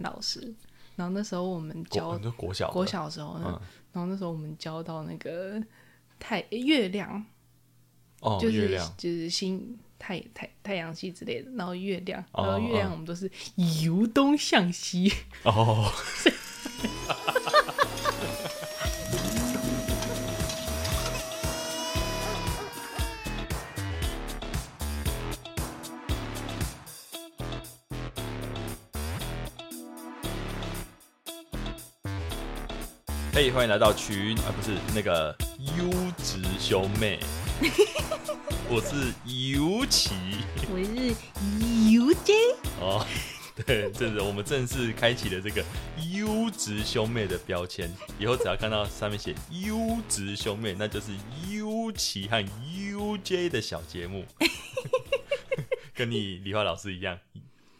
男老师，然后那时候我们教国小的？国小的时候呢，嗯。然后那时候我们教到那个太月亮，哦，就是就是星太太太阳系之类的，然后月亮，哦然后月亮我们都是由东向西，哦，嘿、欢迎来到群啊，不是那个优质兄妹，我是尤其我是尤 J，哦，对，这是我们正式开启了这个优质兄妹的标签。以后只要看到上面写优质兄妹，那就是尤奇和 UJ 的小节目，跟你理化老师一样，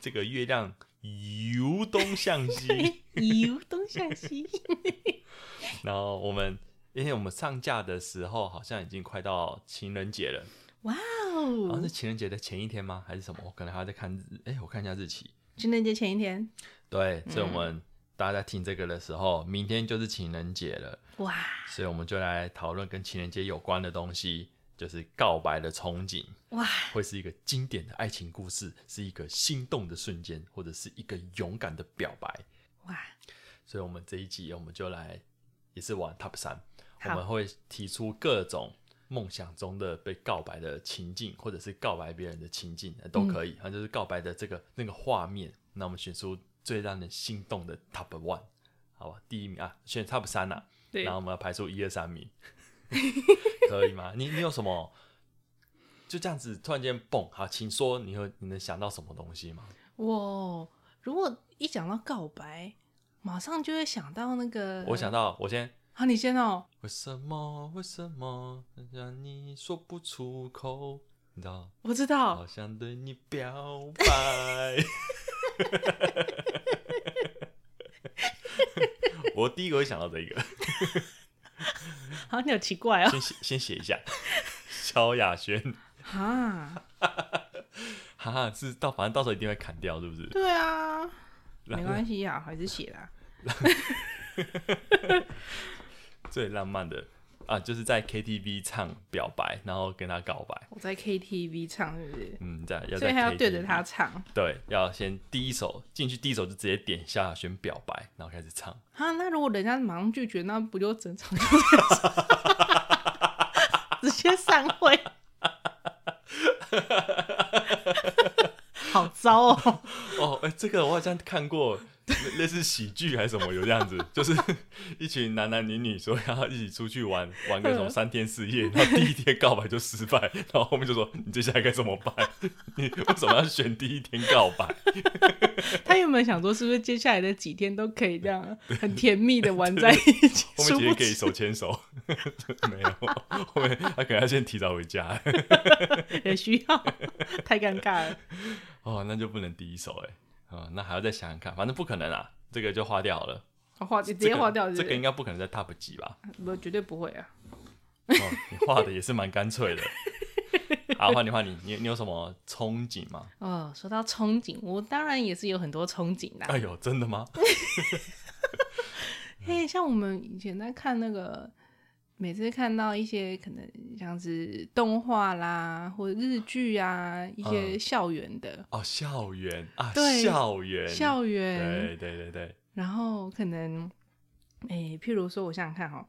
这个月亮由东向西。由东向西，然后我们，因为我们上架的时候好像已经快到情人节了，哇哦好像是哦！情人节的前一天吗？还是什么？我可能还要再看日，哎，我看一下日期。情人节前一天，对，所以我们大家在听这个的时候，明天就是情人节了，哇，所以我们就来讨论跟情人节有关的东西，就是告白的憧憬，哇，会是一个经典的爱情故事，是一个心动的瞬间，或者是一个勇敢的表白。哇，所以，我们这一集我们就来也是玩 Top 三，我们会提出各种梦想中的被告白的情境，或者是告白别人的情境，呃都可以。它、就是告白的这个那个画面，那我们选出最让人心动的 Top One，好吧？第一名啊，选 Top 三啊，对然后我们要排出一二三名，可以吗？你你有什么？就这样子突然间蹦，好，请说，你会你能想到什么东西吗？我如果一讲到告白，马上就会想到那个，我想到，我先好，你先哦。为什么？为什么让你说不出口？你知道，我知道好，想对你表白。我第一个会想到这个，好，你好奇怪哦。先写先写一下。萧亚轩，哈，哈哈，是到反正到时候一定会砍掉，是不是？对啊，没关系啊，还是写啦。最浪漫的啊，就是在 KTV 唱表白，然后跟他告白。我在 KTV 唱，是不是？嗯，在要所以还要对着他唱对，要先第一首进去，第一首就直接点下选表白，然后开始唱。啊。那如果人家马上拒绝，那不就整场就 直接散会？好糟哦！哦，哎、这个我好像看过，类 类似喜剧还是什么，有这样子，就是一群男男女女说要一起出去玩，玩个什么三天四夜，然后第一天告白就失败，然后后面就说你接下来该怎么办？你为什么要选第一天告白？他原本想说，是不是接下来的几天都可以这样很甜蜜的玩在一起？后面几天可以手牵手，没有，后面他可能要先提早回家，也需要，太尴尬了。哦，那就不能第一首哎，哦，那还要再想想看，反正不可能啊，这个就划掉好了，我划直接划掉是不是，这个应该不可能在 top 几吧？不绝对不会啊。哦，你画的也是蛮干脆的。好，换你换你，你你有什么憧憬吗？哦，说到憧憬，我当然也是有很多憧憬的。哎呦，真的吗？嘿，像我们以前在看那个，每次看到一些可能像是动画啦，或者日剧啊，一些嗯。校园的、哦，校园啊，对校园，校园，对对对对，然后可能，哎，譬如说，我想想看哈、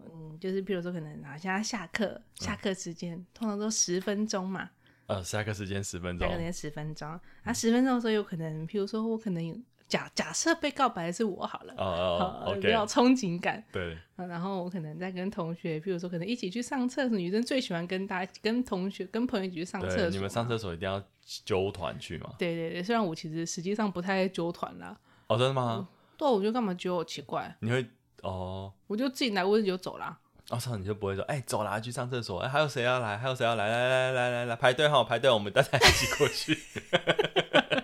嗯，就是譬如说，可能啊，现在下课，下课时间、通常都十分钟嘛，呃，下课时间十分钟下课时，间十分钟，啊，十分钟的时候有可能，譬如说我可能有假假设被告白的是我好了，哦哦好，哦比较有憧憬感。对，啊然后我可能在跟同学，譬如说可能一起去上厕所，女生最喜欢跟大家、跟同学、跟朋友一起去上厕所。你们上厕所一定要揪团去嘛？对对对，虽然我其实实际上不太揪团啦，哦，真的吗？对啊，我就干嘛揪？奇怪，你会哦，我就自己来，我就走啦。哦，操，你就不会说，哎，走啦，去上厕所，哎，还有谁要来？还有谁要来？来来来来来，排队哈，排队，我们大家一起过去。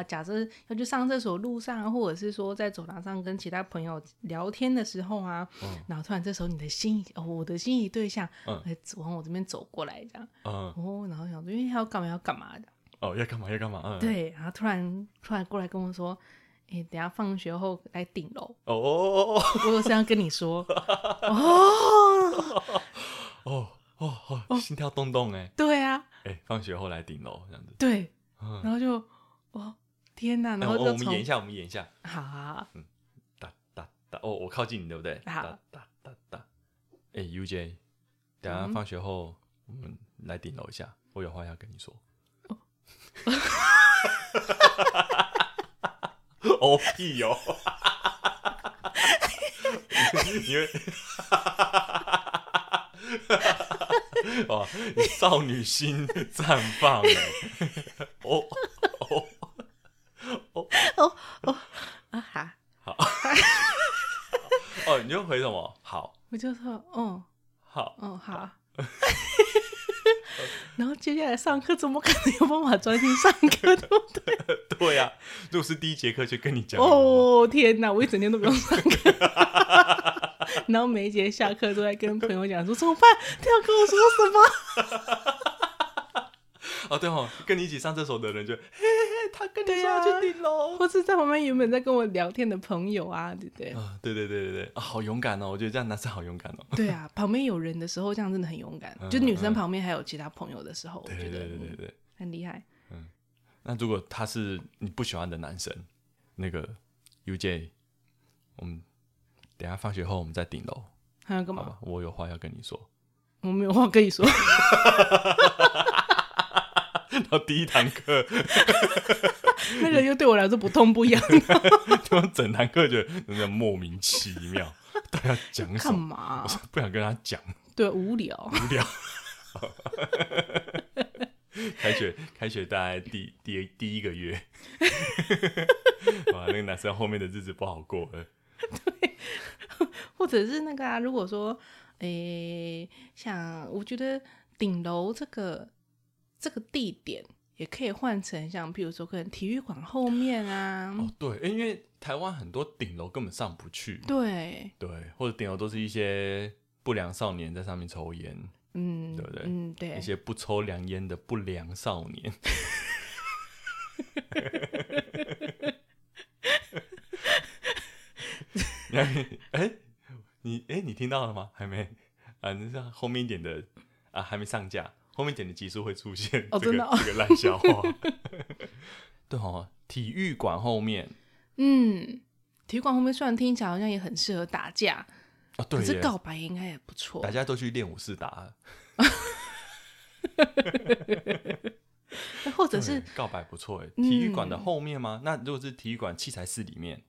啊，假设要去上厕所路上，或者是说在走廊上跟其他朋友聊天的时候啊，然后突然这时候你的心仪哦，我的心仪对象，嗯哎、往我这边走过来这样，嗯，哦，然后想说，因为他要干嘛要干嘛的，哦，要干嘛？要干嘛？嗯，。对，然后突然突然过来跟我说，哎、等下放学后来顶楼，哦哦哦我有这样跟你说，哦，哦哦心跳动动哎对啊，哎，放学后来顶楼这样子。对，嗯，然后就，哦，天哪，然那我后我们演一下，我们演一下。好好好哒哒哒，哦，我靠近你，对不对？好哒哒哒哒。哎，UJ，等下嗯放学后我们来顶楼一下，我有话要跟你说。哦屁哟！因为，哇，你少女心绽放哎！哦哦啊哈，哦，你就回什么？好我就说，嗯，好，嗯，好。然后接下来上课怎么可能有办法专心上课，对不对？对呀、如果是第一节课就跟你讲了，哦天哪，我一整天都不用上课，然后每一节下课都在跟朋友讲说怎么办？他要跟我说什么？哦对哦，跟你一起上厕所的人就，跟你说对啊要去顶楼。或是在旁边原本在跟我聊天的朋友啊，对不对？啊，对对对对对，啊，好勇敢哦！我觉得这样男生好勇敢哦。对啊，旁边有人的时候，这样真的很勇敢。嗯就女生旁边还有其他朋友的时候，我对对觉得嗯对对对对。很厉害。那如果他是你不喜欢的男生，那个 UJ，我们等下放学后我们在顶楼，还要干嘛？我有话要跟你说。我没有话跟你说。然后第一堂课，那个又对我来说不痛不痒，就 整堂课觉得真的莫名其妙，到底要讲什干么？嘛我？说不想跟他讲。对，无聊。无聊。开学开学大概第第第一个月，哇，那个男生后面的日子不好过了。对 或者是那个啊，如果说，诶、像我觉得顶楼这个这个地点也可以换成像，譬如说可能体育馆后面啊，哦，对，因为台湾很多顶楼根本上不去，对，对，或者顶楼都是一些不良少年在上面抽烟，嗯，对不对嗯，对一，些不抽良烟的不良少年。哎、你哎、你听到了吗？还没啊？那是后面一点的啊，还没上架，后面一点的集数会出现这个、哦真的哦。这个烂笑话。对哦，体育馆后面。嗯，体育馆后面虽然听起来好像也很适合打架，啊，对可是耶，告白应该也不错。大。家都去练武士打，或者是对告白不错哎，嗯。体育馆的后面吗？那如果是体育馆器材室里面，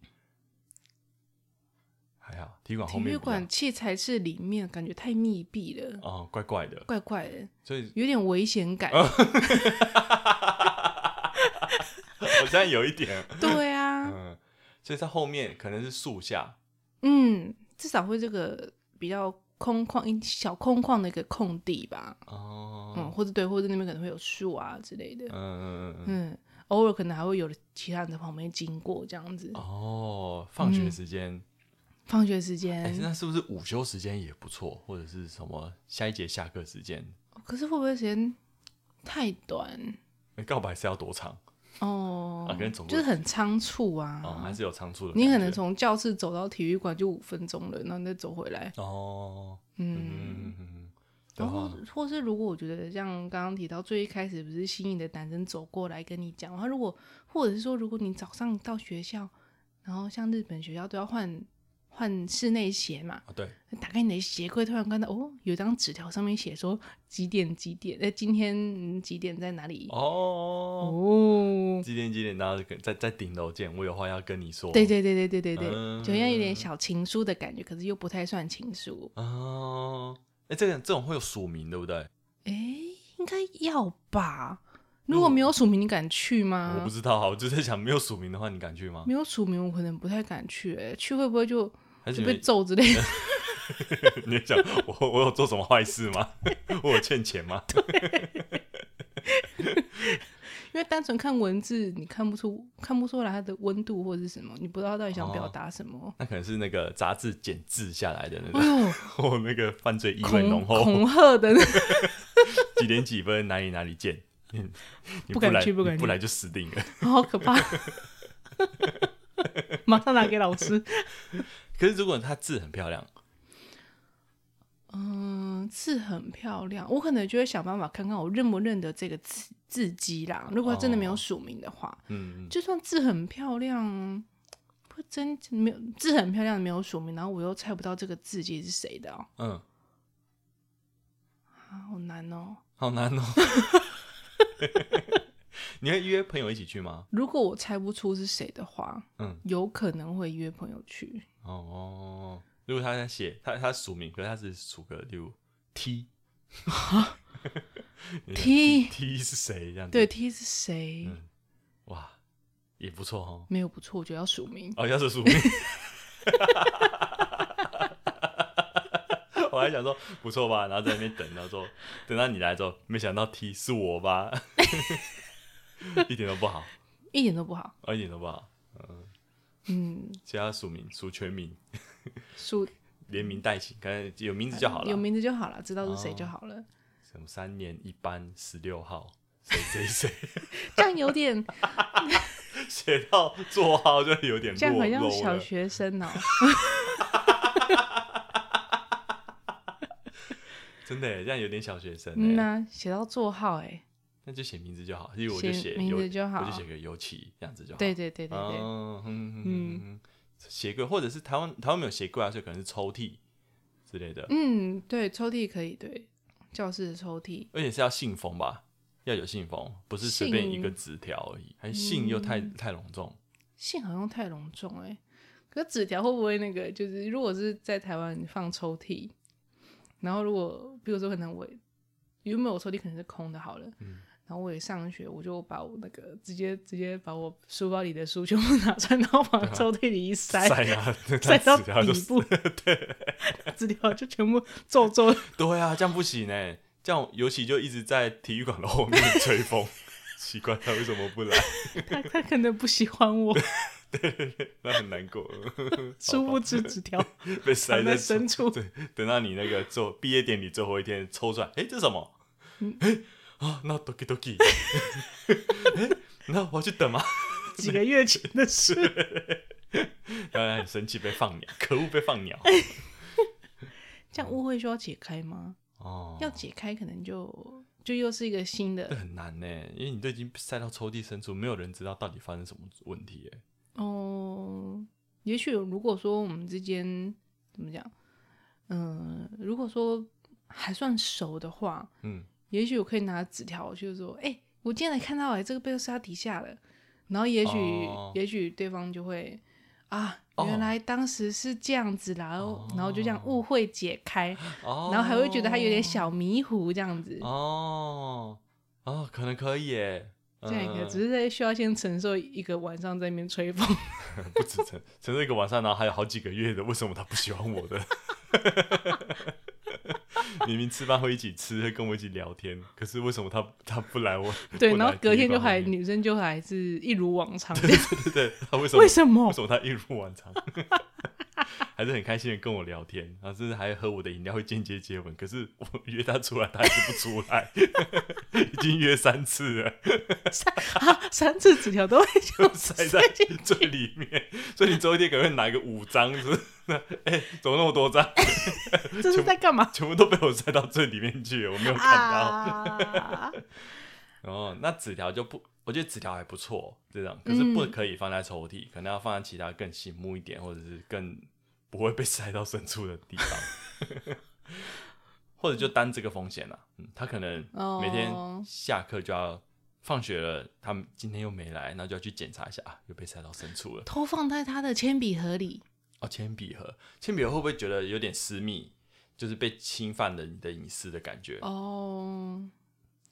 还好，体育馆后面比较。体育馆器材室里面，感觉太密闭了，哦，怪怪的，怪怪的，所以有点危险感。我现在有一点，对啊，嗯，所以在后面可能是树下，嗯，至少会这个比较空旷一小空旷的一个空地吧，哦，嗯，或者对，或者那边可能会有树啊之类的，嗯嗯嗯嗯，嗯，偶尔可能还会有其他人在旁边经过这样子。哦，放学嗯时间，放学时哎，间，那是不是午休时间也不错，或者是什么下一节下课时间？可是会不会时间太短？哎告白是要多长？哦，就是很仓促啊。哦，还是有仓促的。你可能从教室走到体育馆就五分钟了，然后你再走回来。哦，嗯，嗯嗯嗯，的然后，或是如果我觉得像刚刚提到最一开始不是心仪的男生走过来跟你讲，然后如果或者是说如果你早上到学校，然后像日本学校都要换换室内鞋嘛，啊对，打开你的鞋柜，突然看到哦，有张纸条上面写说几点几点，呃，今天嗯几点在哪里？哦，哦，几点几点，然后跟在在顶楼见，我有话要跟你说。对对对对对对对，嗯就有点小情书的感觉，可是又不太算情书。哦，哎，这个这种会有署名，对不对？哎，应该要吧？如果没有署名，你敢去吗？我不知道啊，我就在想，没有署名的话，你敢去吗？没有署名，我可能不太敢去、欸。去会不会就还是你会揍之类的？你会想我我有做什么坏事吗？我有欠钱吗？因为单纯看文字，你看不出看不出来它的温度或者是什么，你不知道到底想表达什么。那可能是那个杂志剪字下来的那哎个，呦，或那个犯罪意味浓厚，恐吓的那，几点几分哪里哪里见你不敢来去不敢去不来就死定了。好可怕！马上拿给老师。可是如果她字很漂亮，嗯，字很漂亮，我可能就会想办法看看我认不认得这个字字迹啦。如果真的没有署名的话，嗯，就算字很漂亮，不真没有字很漂亮没有署名，然后我又猜不到这个字迹是谁的哦，嗯，啊，好难哦。好难哦。你会约朋友一起去吗？如果我猜不出是谁的话，嗯，有可能会约朋友去。哦，如果他在写他他署名，可是他是署个例如 T T T 是谁这样子？对，T 是谁？嗯哇，也不错哦。没有不错，我觉得要署名。哦，要是署名，我还想说不错吧，然后在那边等，然后说等到你来之后，没想到 T 是我吧，一点都不好，一点都不好。哦，一点都不好。嗯，其他署名署全名，署 连名带姓，可能有名字就好了。有名字就好了，知道是谁就好了。什么三年一班十六号，谁谁谁，这样有点，写到座号就有点这样落好像小。学生哦。真的耶，这样有点小学生嗯哎。呐，写到座号哎，那就写名字就好，例如我就写名字就好我就写个尤其这样子就好。对对对对对，哦，嗯嗯嗯，鞋柜或者是台湾台湾没有鞋柜啊，所以可能是抽屉之类的，嗯，对，抽屉可以，对，教室的抽屉，而且是要信封吧，要有信封，不是随便一个信纸条而已，还信又太嗯太隆重。信好像太隆重哎。可纸条会不会那个？就是如果是在台湾放抽屉，然后如果比如说可能我原本我抽屉可能是空的，好了，嗯然后我也上学，我就把我那个直接直接把我书包里的书全部拿出来，然后往抽屉里一塞，塞啊，塞到底部，对，纸条就全部皱皱。对啊，这样不行哎，这样尤其就一直在体育馆的后面吹风，奇怪他为什么不来？他他可能不喜欢我，对那很难过，殊不知纸条被塞在在深处。对，等到你那个做毕业典礼最后一天抽出来，哎、这是什么？嗯哎、啊，那 doki doki，哎、那我要去等吗？几个月前的事，当然很生气，被放鸟，可恶，被放鸟。这样误会需要解开吗？哦，要解开，可能就就又是一个新的很难呢，因为你都已经塞到抽屉深处，没有人知道到底发生什么问题耶。哦。也许如果说我们之间怎么讲，嗯、如果说还算熟的话，嗯，也许我可以拿纸条，就是说，哎、我今天才看到、哎，这个被杀底下了。然后也许、哦也许对方就会啊，哦原来当时是这样子啦，然后然后就这样误会解开，哦，然后还会觉得他有点小迷糊这样子。哦哦，可能可以耶。这样一个，嗯只是在需要先承受一个晚上在那边吹风。不止承承受一个晚上，然后还有好几个月的，为什么他不喜欢我的？明明吃饭会一起吃，会跟我一起聊天，可是为什么他他不来我？对，然后隔天就还女生就还是一如往常这 对。对对，他为什么为什么为？什么他一如往常？还是很开心的跟我聊天，然后甚至还喝我的饮料，会间接接吻。可是我约他出来，他还是不出来，已经约三次了，啊，三次纸条都会就塞在最里面。所以你周一天可能会拿一个五张，就是哎、怎么那么多张？这是在干嘛？全部都被我塞到最里面去了，我没有看到。啊，哦，那纸条就不，我觉得纸条还不错，这样，可是不可以放在抽屉，可能要放在其他更醒目一点，或者是更不会被塞到深处的地方，或者就担这个风险了。嗯，他可能每天哦下课就要放学了，他们今天又没来，那就要去检查一下啊，又被塞到深处了。偷放在他的铅笔盒里。哦，铅笔盒，铅笔盒会不会觉得有点私密，就是被侵犯了你的隐私的感觉？哦，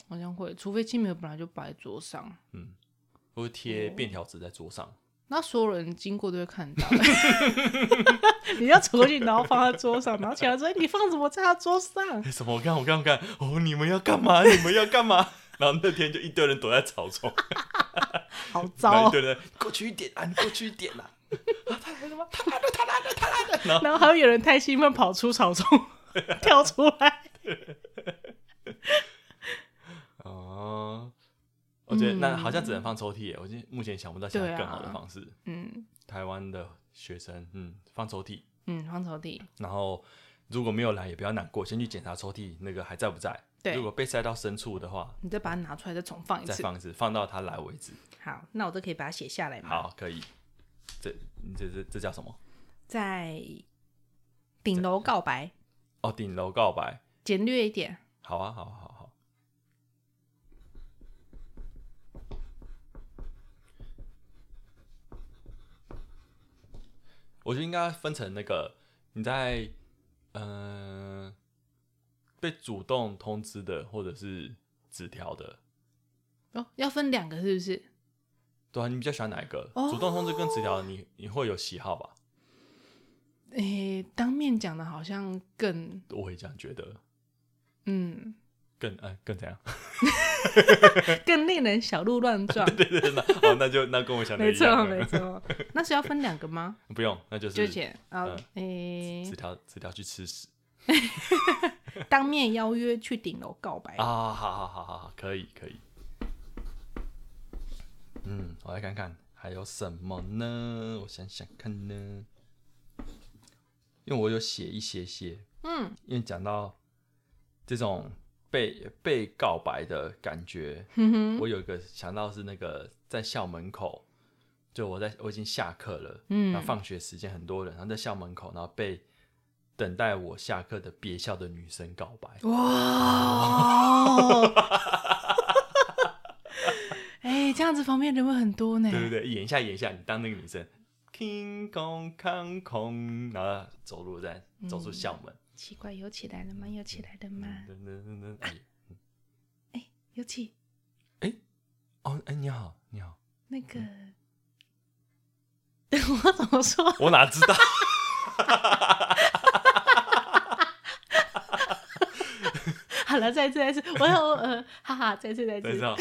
好像会，除非青梅本来就摆在桌上，会不会贴便条纸在桌上？那所有人经过都会看到。你要走过去，然后放在桌上，然后起来说：“哎，你放什么在他桌上哎、什么？我看，我看，我看！哦，你们要干嘛？你们要干嘛？然后那天就一堆人躲在草丛，？”好糟哦。一堆人过去一点啊，你过去一点啊！啊，他来了吗？他来了，他来了，他来了！然后然后还会有人太兴奋跑出草丛 跳出来。哦，我觉得那好像只能放抽屉耶，我现目前想不到现在对啊更好的方式。嗯台湾的学生，嗯，放抽屉，嗯，放抽屉。然后如果没有来也不要难过，先去检查抽屉那个还在不在。对如果被塞到深处的话，你再把它拿出来，再重放一次。再放一次，放到他来为止。好，那我都可以把它写下来吗。，好，可以。这这这这叫什么？在顶楼告白，哦，顶楼告白。简略一点。好啊，好啊好好。我觉得应该分成那个你在嗯、呃被主动通知的，或者是纸条的，哦，要分两个是不是？对啊，你比较喜欢哪一个？哦主动通知跟纸条，你你会有喜好吧？诶、当面讲的好像更我会这样觉得，嗯，更呃更怎样？更令人小鹿乱撞。对对对，那哦那就那跟我想的没错没错。那是要分两个吗？不用，那就就是写啊，诶、纸条纸条去吃屎。当面邀约去顶楼告白。啊，好好好好好，可以可以。嗯，我来看看还有什么呢？我想想看呢，因为我有写一些些，嗯因为讲到这种被被告白的感觉，我有一个想到是那个在校门口，就我在我已经下课了，嗯然后放学时间很多人，然后在校门口，然后被等待我下课的别校的女生告白。哇！哎、这样子方面人会很多呢。对对对，演一下演一下，你当那个女生，king kong kong，然后走路在走出校门，奇怪，有起来了吗？有起来了吗？哎，哎、有起哦哎你好你好，那个，我怎么说？我哪知道？好了，再一次，再一次，我要呃，哈哈，再一次，再一次。等一下，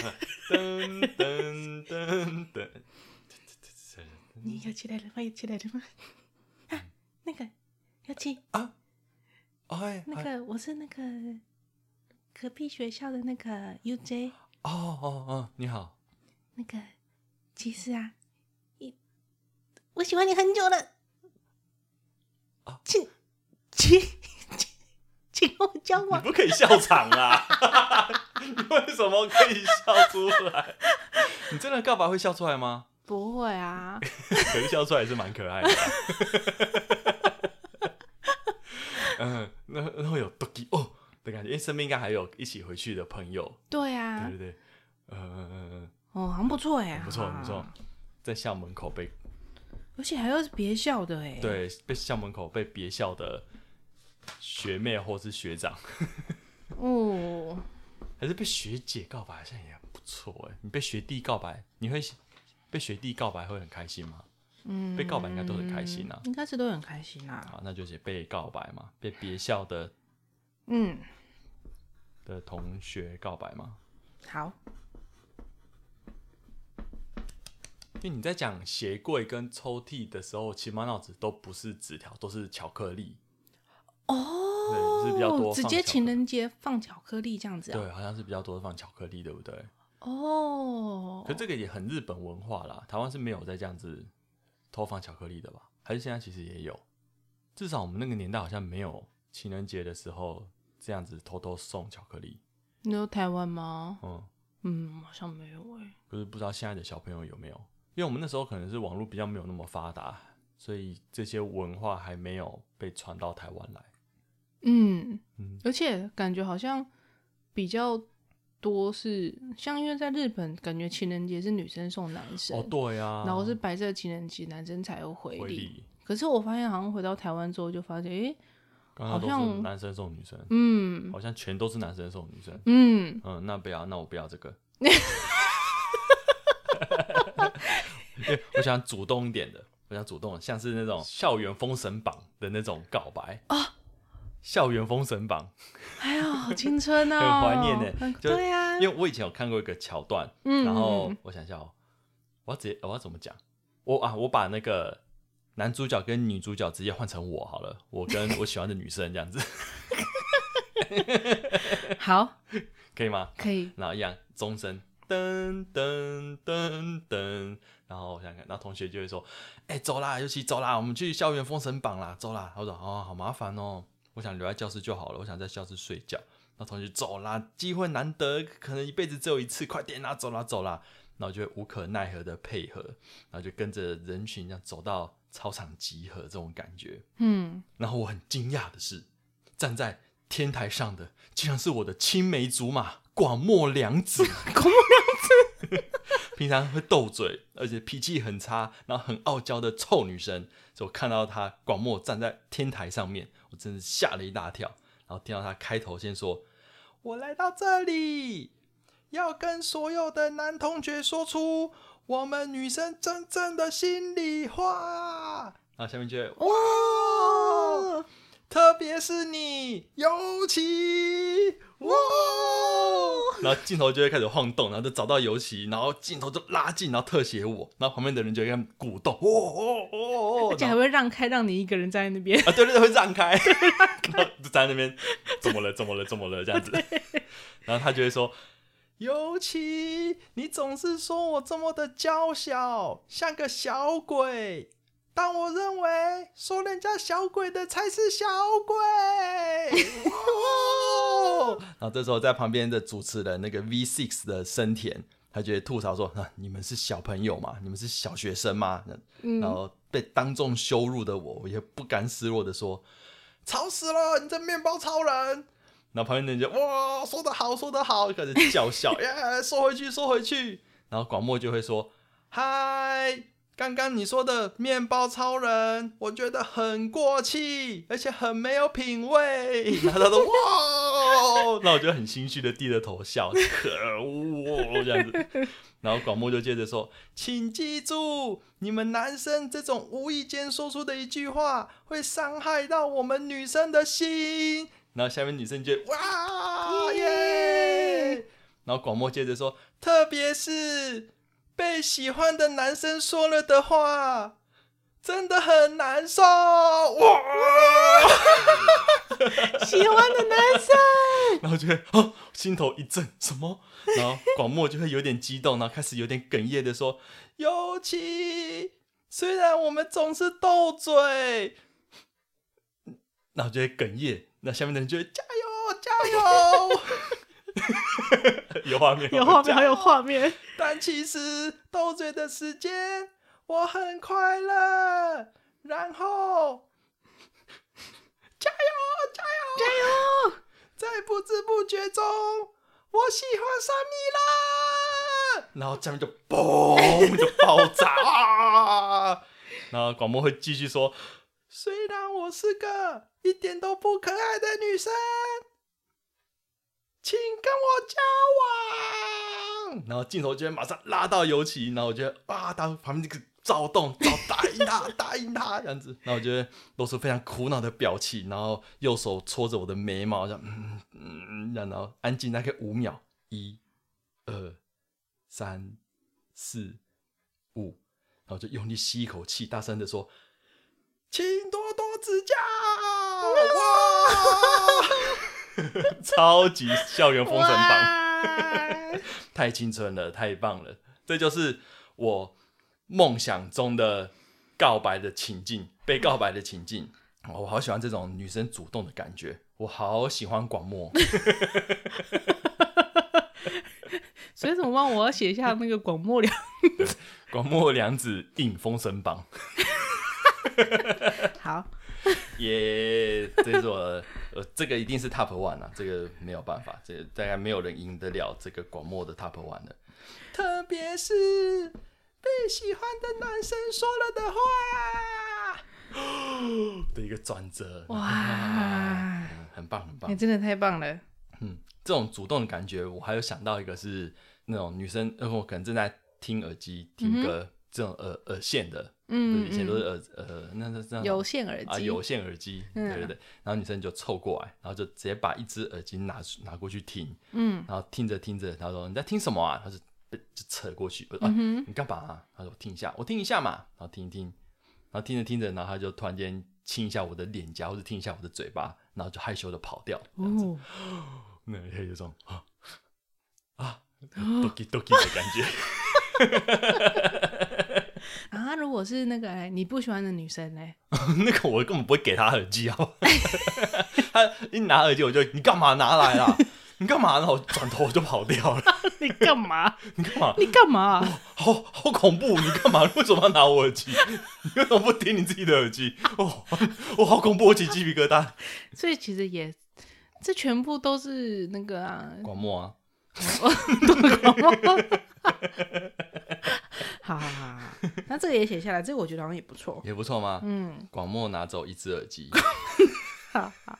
噔噔噔噔，你有起来了吗？有起来了吗？啊，那个有起，哎，那个我是那个隔壁学校的那个 UJ，哦哦哦，你好，那个其实啊，一我喜欢你很久了，啊请请请请跟我交你往。不可以笑场啊！你为什么可以笑出来？你真的告白会笑出来吗？不会啊，可是笑出来也是蛮可爱的吧。嗯，那那会有 doki 哦的感觉，因为身边应该还有一起回去的朋友，对啊。对，对对，呃，哦，好像不错哎，不错不错。啊，在校门口被而且还有是别校的哎，，对被校门口被别校的学妹或是学长，哦，还是被学姐告白，好像也不错哎。你被学弟告白，你会被学弟告白会很开心吗？嗯，被告白应该都很开心啊。应该是都很开心啊，好，那就写被告白嘛，被别校的嗯，的同学告白嘛。好，因为你在讲鞋柜跟抽屉的时候，其实满脑子都不是纸条，都是巧克力。哦，对是比较多直接情人节放巧克力这样子啊，对，好像是比较多放巧克力，对不对？哦，可这个也很日本文化啦，台湾是没有在这样子偷放巧克力的吧？还是现在其实也有？至少我们那个年代好像没有情人节的时候这样子偷偷送巧克力。你有台湾吗？嗯，嗯，好像没有哎、可是不知道现在的小朋友有没有？因为我们那时候可能是网络比较没有那么发达，所以这些文化还没有被传到台湾来。嗯，嗯而且感觉好像比较多是像，因为在日本，感觉情人节是女生送男生，哦，对啊，然后是白色情人节，男生才有回礼。回礼，可是我发现，好像回到台湾之后，就发现，诶、刚刚都好像男生送女生，嗯好像全都是男生送女生。嗯，嗯，那不要，那我不要这个。因为我想主动一点的，我想主动的，像是那种校园封神榜的那种告白啊，校园封神榜。哎呀，好青春哦，很怀念呢对啊，因为我以前有看过一个桥段，嗯然后嗯我想一下哦，我要直接我要怎么讲？我啊，我把那个男主角跟女主角直接换成我好了，我跟 我喜欢的女生这样子，好，可以吗？可以，然后一样钟声噔噔噔噔，然后我想想看，然后同学就会说，哎、走啦，尤其走啦，我们去校园封神榜啦，走啦。我说哦，好麻烦哦，我想留在教室就好了，我想在教室睡觉。那同学走啦，机会难得，可能一辈子只有一次，快点啦，走啦，走啦。然后就会无可奈何的配合，然后就跟着人群这样走到操场集合，这种感觉。嗯，然后我很惊讶的是，站在天台上的竟然是我的青梅竹马广末凉子。广末凉子，平常会斗嘴，而且脾气很差，然后很傲娇的臭女生。所以我看到她广末站在天台上面，我真是吓了一大跳。然后听到她开头先说：“我来到这里，要跟所有的男同学说出我们女生真正的心里话。”然后下面就会哇。哇，特别是你，尤其哇！然后镜头就会开始晃动，然后就找到尤其，然后镜头就拉近，然后特写我，然后旁边的人就会跟鼓动，哦哦哦哦，而且还会让开，让你一个人站在那边。啊，对对对，会让开，然后就站在那边，怎么了？怎么了？怎么了？这样子，然后他就会说。尤其你总是说我这么的娇小，像个小鬼，但我认为说人家小鬼的才是小鬼。哇然后这时候在旁边的主持人那个 V Six 的生田，他就会吐槽说：“啊，你们是小朋友吗？你们是小学生吗？”嗯然后被当众羞辱的我，我也不甘示弱的说：“吵死了，你这面包超人！”然后旁边的人就哇，说得好，说得好，开始叫嚣，耶，收回去，收回去。然后广末就会说：“嗨，刚刚你说的面包超人，我觉得很过气，而且很没有品味。”然后他说：“哇！”那我就很心虚的低着头笑，可恶这样子。然后广末就接着说：“请记住，你们男生这种无意间说出的一句话，会伤害到我们女生的心。”然后下面女生就哇 耶，然后广末接着说，特别是被喜欢的男生说了的话，真的很难受哇！喜欢的男生，然后就会哦，心头一震，什么？然后广末就会有点激动，然后开始有点哽咽的说：“尤其虽然我们总是斗嘴，然后就会哽咽。”那下面的人就会加油加油，有画面，有画面，还有画面。但其实斗嘴的时间我很快乐，然后加油加油加油！在不知不觉中，我喜欢上你啦！然后下面就嘣就爆炸啊！然后广播会继续说。虽然我是个一点都不可爱的女生，请跟我交往。然后镜头就会马上拉到尤其，然后我觉得啊，他旁边这个躁动，早答应他，答应他这样子。然后我觉得露出非常苦恼的表情，然后右手搓着我的眉毛，这样嗯嗯，然后安静大概五秒，一、二、三、四、五，然后就用力吸一口气，大声的说。请多多指教！哇，超级校园封神榜，太青春了，太棒了！这就是我梦想中的告白的情境，被告白的情境。我好喜欢这种女生主动的感觉，我好喜欢广末。所以怎么办？我要写下那个广末凉 广末凉子应封神榜。好，耶、这是我呃，这个一定是 top one 啊，这个没有办法，这个大概没有人赢得了这个广末的 top one 的。特别是被喜欢的男生说了的话的一个转折，哇嗯很棒很棒你、。真的太棒了。嗯，这种主动的感觉，我还有想到一个是那种女生，呃，我可能正在听耳机听歌，这种耳耳线的，嗯对以前都是耳呃，那是这样有线耳机啊，有线耳机，嗯对对对。然后女生就凑过来，然后就直接把一只耳机拿出拿过去听，嗯然后听着听着，她说你在听什么啊？她就被就扯过去，我说啊，你干嘛、啊？他说我听一下，我听一下嘛，然后听一听，然后听着听着，然后他就突然间亲一下我的脸颊，或者听一下我的嘴巴，然后就害羞的跑掉，这样子。哦，那有一种啊啊，doki doki 的感觉。啊，如果是那个哎你不喜欢的女生呢？那个我根本不会给她耳机啊，他一拿耳机我就你干嘛拿来啦？你干嘛？然后我转头我就跑掉了。你干嘛？你干嘛？你干嘛？好好恐怖！你干嘛？为什么要拿我耳机？你为什么不听你自己的耳机？哦，我好恐怖！我起鸡皮疙瘩。所以其实也，这全部都是那个啊，广末啊，好好好好，那这个也写下来，这个我觉得好像也不错。也不错吗？嗯，广末拿走一只耳机。好好。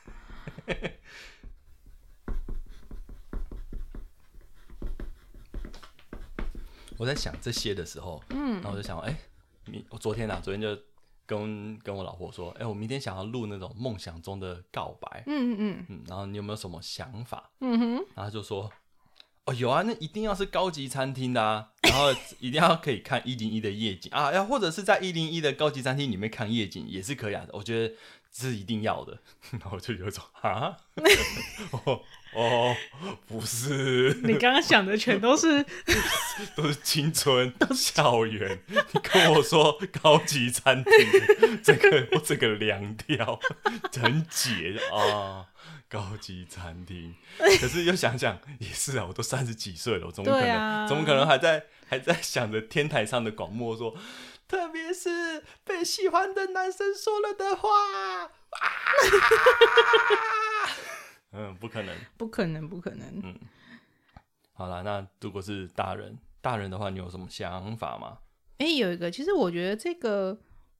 我在想这些的时候，嗯，然后我就想，哎、明我昨天啊，昨天就跟跟我老婆说，哎、我明天想要录那种梦想中的告白，嗯嗯嗯，然后你有没有什么想法？嗯哼，然后他就说，哦，有啊，那一定要是高级餐厅的啊，然后一定要可以看一零一的夜景啊，要或者是在一零一的高级餐厅里面看夜景也是可以啊，我觉得这是一定要的。然后我就有一种啊，哦哦，不是，你刚刚想的全都是都是青春校园，你跟我说高级餐厅，这个我这个凉掉，很解啊。高级餐厅，可是又想想也是啊，我都三十几岁了，我怎么可能？啊怎么可能还在还在想着天台上的广播说，特别是被喜欢的男生说了的话啊！嗯，不可能。不可能，不可能。嗯好了，那如果是大人，大人的话，你有什么想法吗？哎、有一个，其实我觉得这个，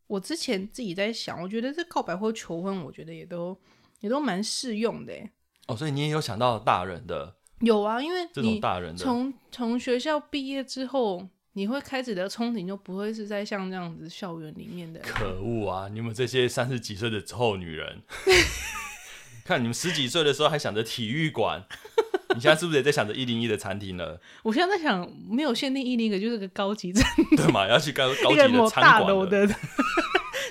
我之前自己在想，我觉得这告白或求婚，我觉得也都也都蛮适用的。哎，哦，所以你也有想到大人的有啊，因为这种大人的，从从学校毕业之后，你会开始的憧憬就不会是在像这样子校园里面的。可恶啊！你们这些三十几岁的臭女人，看你们十几岁的时候还想着体育馆，你现在是不是也在想着一零一的餐厅了？我现在在想，没有限定一零一个，就是个高级餐，对嘛？要去高 高级的餐馆的，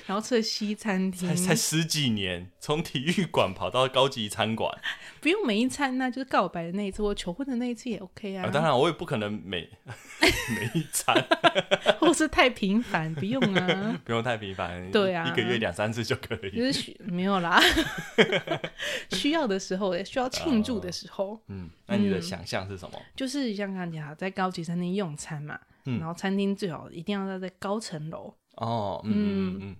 然后吃了西餐厅才，才十几年，从体育馆跑到高级餐馆 不用每一餐那就是告白的那一次或求婚的那一次也 OK 啊。啊！当然，我也不可能每 每一餐 或是太频繁，不用啊。不用太频繁，对啊一个月两三次就可以就以。是需没有啦，需要的时候，需要庆祝的时候，嗯，那你的嗯想象是什么？就是像刚刚讲，在高级餐厅用餐嘛，嗯然后餐厅最好一定要在高层楼，哦，嗯嗯嗯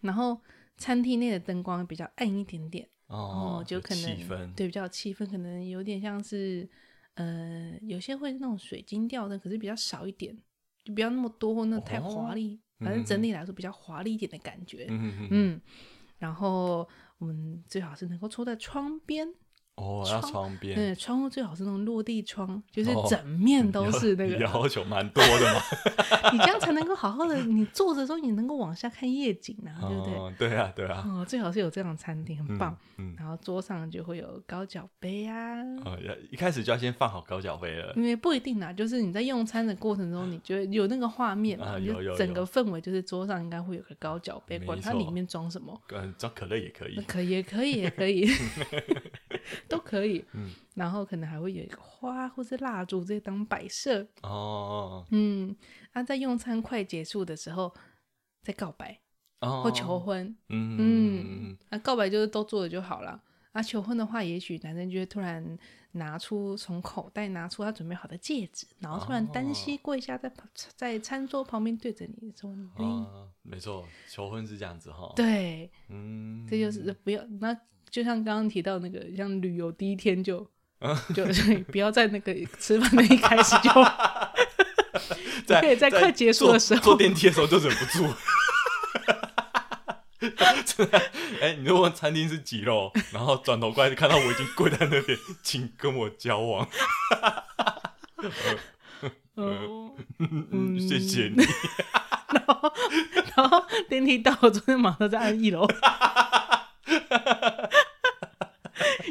然后餐厅内的灯光比较暗一点点，嗯，哦，就可能对比较有气氛，可能有点像是呃，有些会那种水晶吊灯，可是比较少一点，就不要那么多或那太华丽，反正整体来说比较华丽一点的感觉，嗯，嗯，然后我们最好是能够坐在窗边，哦，要窗窗边，嗯，窗户最好是那种落地窗，就是哦整面都是那你个，要求蛮多的嘛，你这样才能够好好的，你坐着的时候你能够往下看夜景啊，对不对？哦，对啊，对啊，哦，最好是有这样的餐厅，很嗯棒。嗯，然后桌上就会有高脚杯啊，哦，要一开始就要先放好高脚杯了，因为不一定啦，就是你在用餐的过程中，你觉得有那个画面嘛，你就啊有有有整个氛围就是桌上应该会有个高脚杯，没管它错里面装什么，嗯，装可乐也可以，可以也可以也可以，都可以。嗯。然后可能还会有一个花或是蜡烛这些当摆设。哦。嗯，那在用餐快结束的时候再告白。哦，或求婚。嗯。嗯嗯，那告白就是都做了就好了。啊，求婚的话，也许男生就会突然拿出从口袋拿出他准备好的戒指，然后突然单膝跪下在旁在餐桌旁边对着你说：“你愿意？啊，没错，求婚是这样子哈，对，嗯，这就是不要那就像刚刚提到那个，像旅游第一天就嗯 就不要在那个吃饭的一开始就 在可以在快结束的时候坐坐电梯的时候就忍不住。哎、你如果餐厅是几楼，然后转头过来看到我已经跪在那边，请跟我交往，哦，嗯，谢谢你。然后然后电梯到了，昨天马上在按一楼。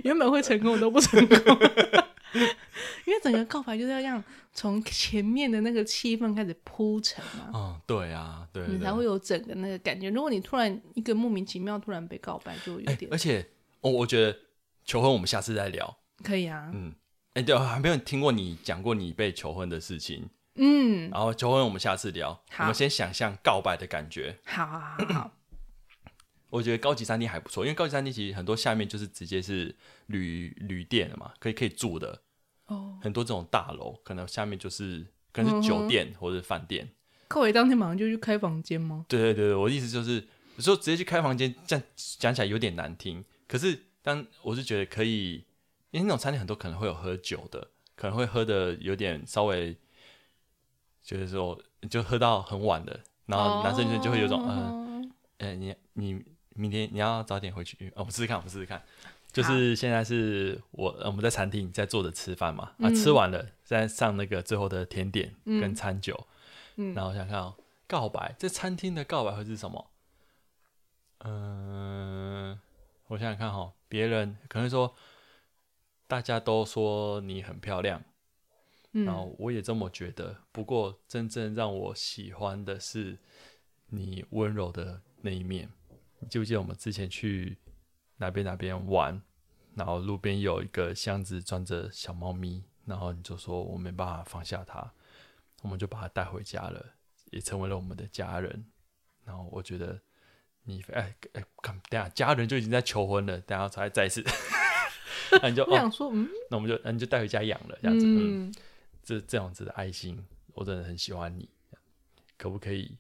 原本会成功，我都不成功，因为整个告白就是要让从前面的那个气氛开始铺陈嘛，嗯，对啊，对对你才会有整个那个感觉。如果你突然一个莫名其妙突然被告白，就有哎、点、而且，哦，我觉得求婚我们下次再聊。可以啊。嗯，哎、对，我还没有听过你讲过你被求婚的事情。嗯，然后求婚我们下次聊，好我们先想象告白的感觉。好好好好，我觉得高级餐厅还不错，因为高级餐厅其实很多下面就是直接是旅旅店了嘛，可以可以住的，哦，很多这种大楼可能下面就是可能是酒店或者是饭店。寇伟当天马上就去开房间吗？对对对对，我的意思就是有时候直接去开房间，这样讲起来有点难听。可是当我是觉得可以，因为那种餐厅很多可能会有喝酒的，可能会喝的有点稍微，就是说就喝到很晚的，然后男生女生就会有种嗯。哦呃，你你明天你要早点回去，哦我们试试看，我们试试看。就是现在是我呃我们在餐厅在坐着吃饭嘛，啊，嗯吃完了再上那个最后的甜点嗯跟餐酒，嗯然后我想看哦，告白，这餐厅的告白会是什么？嗯、我想想看哈、别人可能说大家都说你很漂亮，然嗯后我也这么觉得。不过真正让我喜欢的是你温柔的那一面。你记不记得我们之前去哪边哪边玩，然后路边有一个箱子装着小猫咪，然后你就说我没办法放下它，我们就把它带回家了，也成为了我们的家人。然后我觉得你哎哎，看等下家人就已经在求婚了，等下才再一次，那你就想说，嗯那我们就那你就带回家养了，这样子，嗯嗯，这这样子的爱心，我真的很喜欢你，可不可以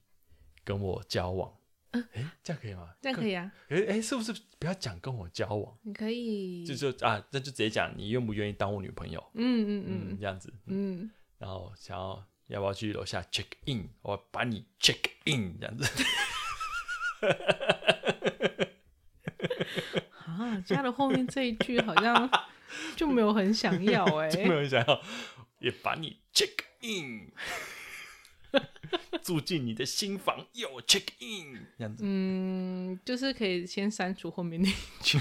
跟我交往？哎、这样可以吗？这样可以啊，以。哎、哎，是不是不要讲跟我交往，你可以，就就啊，那就直接讲你愿不愿意当我女朋友？嗯嗯嗯，嗯这样子，嗯，嗯，然后想要要不要去楼下 check in？我把你 check in 这样子。啊，加了后面这一句好像就没有很想要 哎、就没有很想要也把你 check in，住进你的新房又 check in 这样子。嗯，就是可以先删除后面那一句，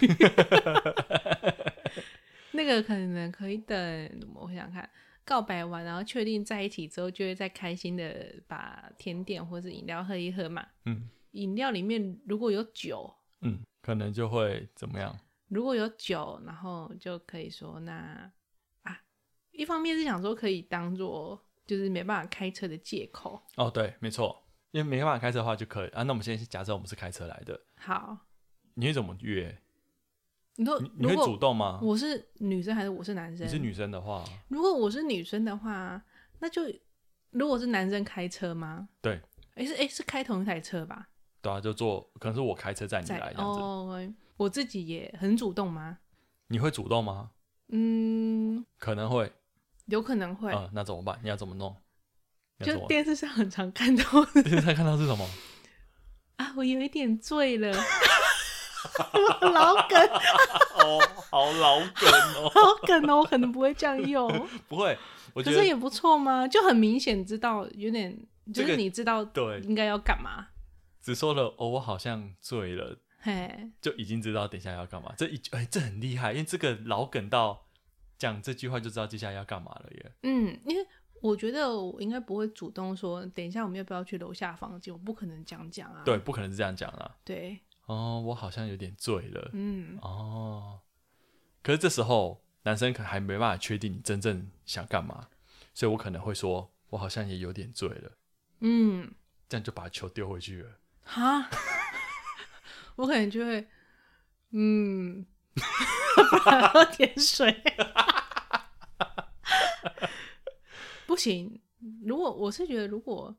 那个可能可以等，我想想看，告白完，然后确定在一起之后，就会再开心的把甜点或是饮料喝一喝嘛。嗯饮料里面如果有酒，嗯，可能就会怎么样？如果有酒，然后就可以说那啊，一方面是想说可以当做就是没办法开车的借口。哦，对，没错，因为没办法开车的话就可以啊。那我们现在假设我们是开车来的，好，你会怎么约？你说你你会主动吗？我是女生还是我是男生？你是女生的话，如果我是女生的话，那就如果是男生开车吗？对，诶，是诶，是开同一台车吧？对啊，就坐，可能是我开车载你来这样子。哦，我自己也很主动吗？你会主动吗？嗯，可能会。有可能会，嗯，那怎么办？你要怎么弄？你要怎么？就电视上很常看到的电视上看到是什么？啊，我有一点醉了，老梗，哦，好老梗哦。老梗哦，我可能不会这样用，不会，我觉得可是也不错吗？就很明显知道，有点就这个是你知道对，应该要干嘛，只说了哦，我好像醉了，嘿，就已经知道等一下要干嘛。这一句，哎，这很厉害，因为这个老梗到讲这句话就知道接下来要干嘛了耶。嗯，因为我觉得我应该不会主动说，等一下我们要不要去楼下房间？我不可能讲讲啊。对，不可能是这样讲啊。对，哦，我好像有点醉了。嗯，哦，可是这时候男生可能还没办法确定你真正想干嘛，所以我可能会说，我好像也有点醉了，嗯，这样就把球丢回去了。哈，我可能就会，嗯，喝点水。不行，如果我是觉得，如果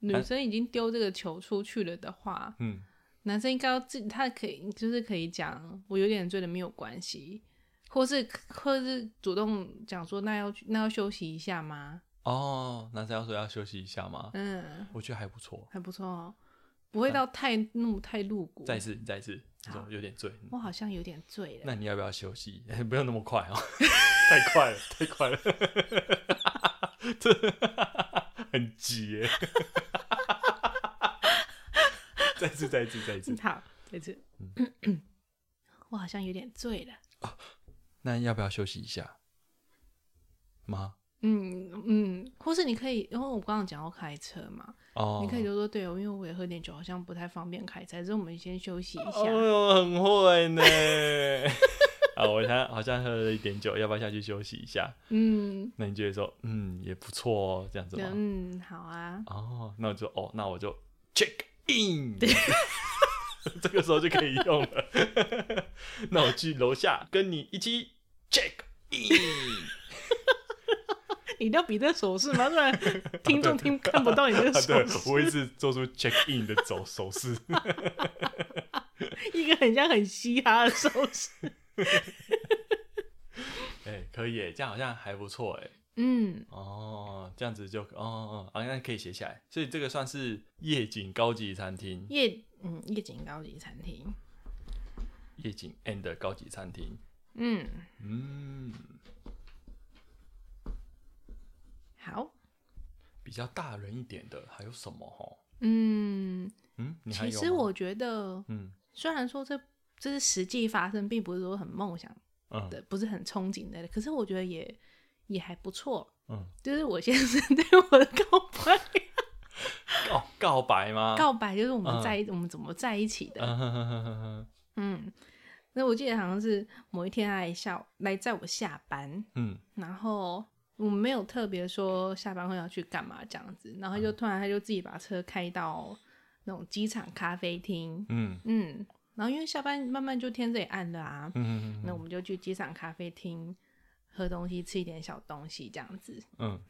女生已经丢这个球出去了的话，嗯，男生应该要自他可以就是可以讲我有点醉了没有关系，或是或是主动讲说那要那要休息一下吗？哦，男生要说要休息一下吗？嗯，我觉得还不错。还不错哦，不会到太怒太露骨。再一次，再一次，你说有点醉，我好像有点醉了。那你要不要休息？不用那么快哦，太快了，太快了，这 很急耶。再一次，再一次，再一次。好，再次，我好像有点醉了。那要不要休息一下？吗？嗯嗯，或是你可以，因为我刚刚讲要开车嘛，哦，你可以就说对哦，因为我也喝点酒，好像不太方便开车，所以我们先休息一下。哦哟，很会呢。啊，我现在好像喝了一点酒，要不要下去休息一下？嗯，那你觉得说，嗯，也不错哦，这样子吗？嗯，好啊，哦，那我就哦，那我就 check in，这个时候就可以用了。那我去楼下跟你一起 check in。你一定要比这手势吗？不然听众听看不到你这个啊，对，手势，我一直做出 check in 的手手势。一个很像很嘻哈的手势。哎、可以哎，这样好像还不错哎。嗯，哦，这样子就哦哦，好、像可以写起来。所以这个算是夜景高级餐厅，夜嗯夜景高级餐厅。夜景 and 高级餐厅。嗯，嗯，好。比较大人一点的还有什么哈？嗯，嗯，其实我觉得，嗯虽然说这这是实际发生，并不是说很梦想嗯的，不是很憧憬的，可是我觉得也也还不错。嗯，就是我先生对我的告白，告 告白吗？告白就是我们嗯在一、我们怎么在一起的。嗯哼哼哼哼哼嗯，那我记得好像是某一天他来下来载我下班，嗯然后我们没有特别说下班后要去干嘛这样子，然后就突然他就自己把车开到那种机场咖啡厅，嗯嗯，然后因为下班慢慢就天色也暗了啊，嗯那我们就去机场咖啡厅喝东西，吃一点小东西这样子。嗯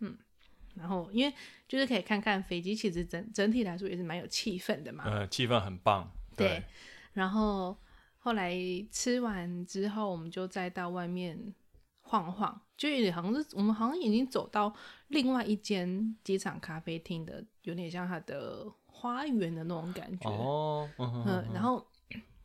然后因为就是可以看看飞机，其实整整体来说也是蛮有气氛的嘛。呃，气氛很棒。对，然后后来吃完之后，我们就再到外面晃晃，就好像是我们好像已经走到另外一间机场咖啡厅的，有点像它的花园的那种感觉。哦，嗯，然后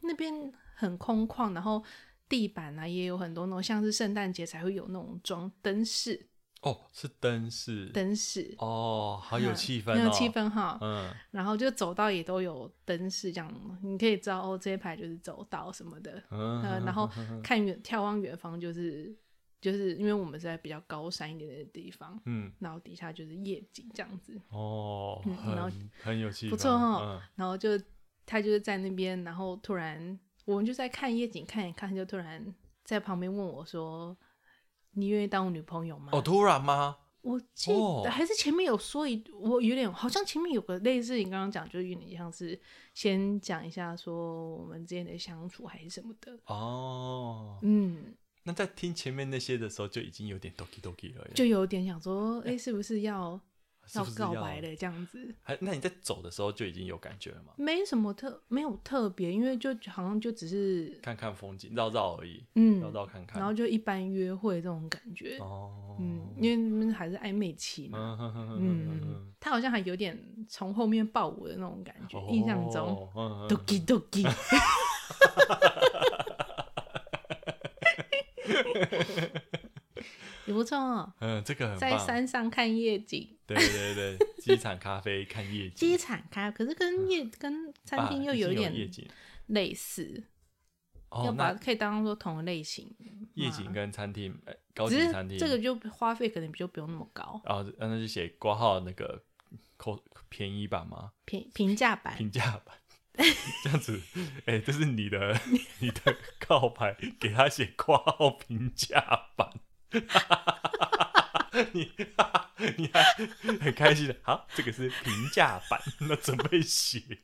那边很空旷，然后地板啊也有很多那种像是圣诞节才会有那种装灯饰，哦，是灯饰，灯饰。哦，好有嗯气氛哦，很有气，氛哈。嗯然后就走道也都有灯饰，这样你可以知道哦，这一排就是走道什么的。嗯呃，然后看远眺望远方，就是就是因为我们是在比较高山一点的地方，嗯，然后底下就是夜景这样子，哦，嗯然后很很有气氛，不错哦嗯然后就他就是在那边，然后突然我们就在看夜景，看一看，就突然在旁边问我说：“你愿意当我女朋友吗？”哦，突然吗？我记得、哦。还是前面有说一，我有点好像前面有个类似你刚刚讲，就是有点像是先讲一下说我们之间的相处还是什么的，哦，嗯，那在听前面那些的时候，就已经有点 doki doki 了，就有点想说，哎、是不是要是不是告白的这样子？还那你在走的时候就已经有感觉了吗？没什么特，没有特别，因为就好像就只是看看风景，绕绕而已，嗯绕，绕看看。然后就一般约会这种感觉，哦，嗯，因为还是暧昧期嘛，嗯他好像还有点从后面抱我的那种感觉，印象中。错哦，嗯，这个很在。山上看夜景，对对对，机场咖啡看夜景，机场咖，可是跟夜跟餐厅又有点夜景。类似，哦要，把可以当做同类型。夜景跟餐厅，呃高级餐厅，这个就花费可能就不用那么高，然后那就写挂号那个扣便宜版吗？平平价版。平价版。这样子，哎、这是你的你的 告白，给他写挂号平价版，你 你还很开心的，好，这个是平价版，那准备写，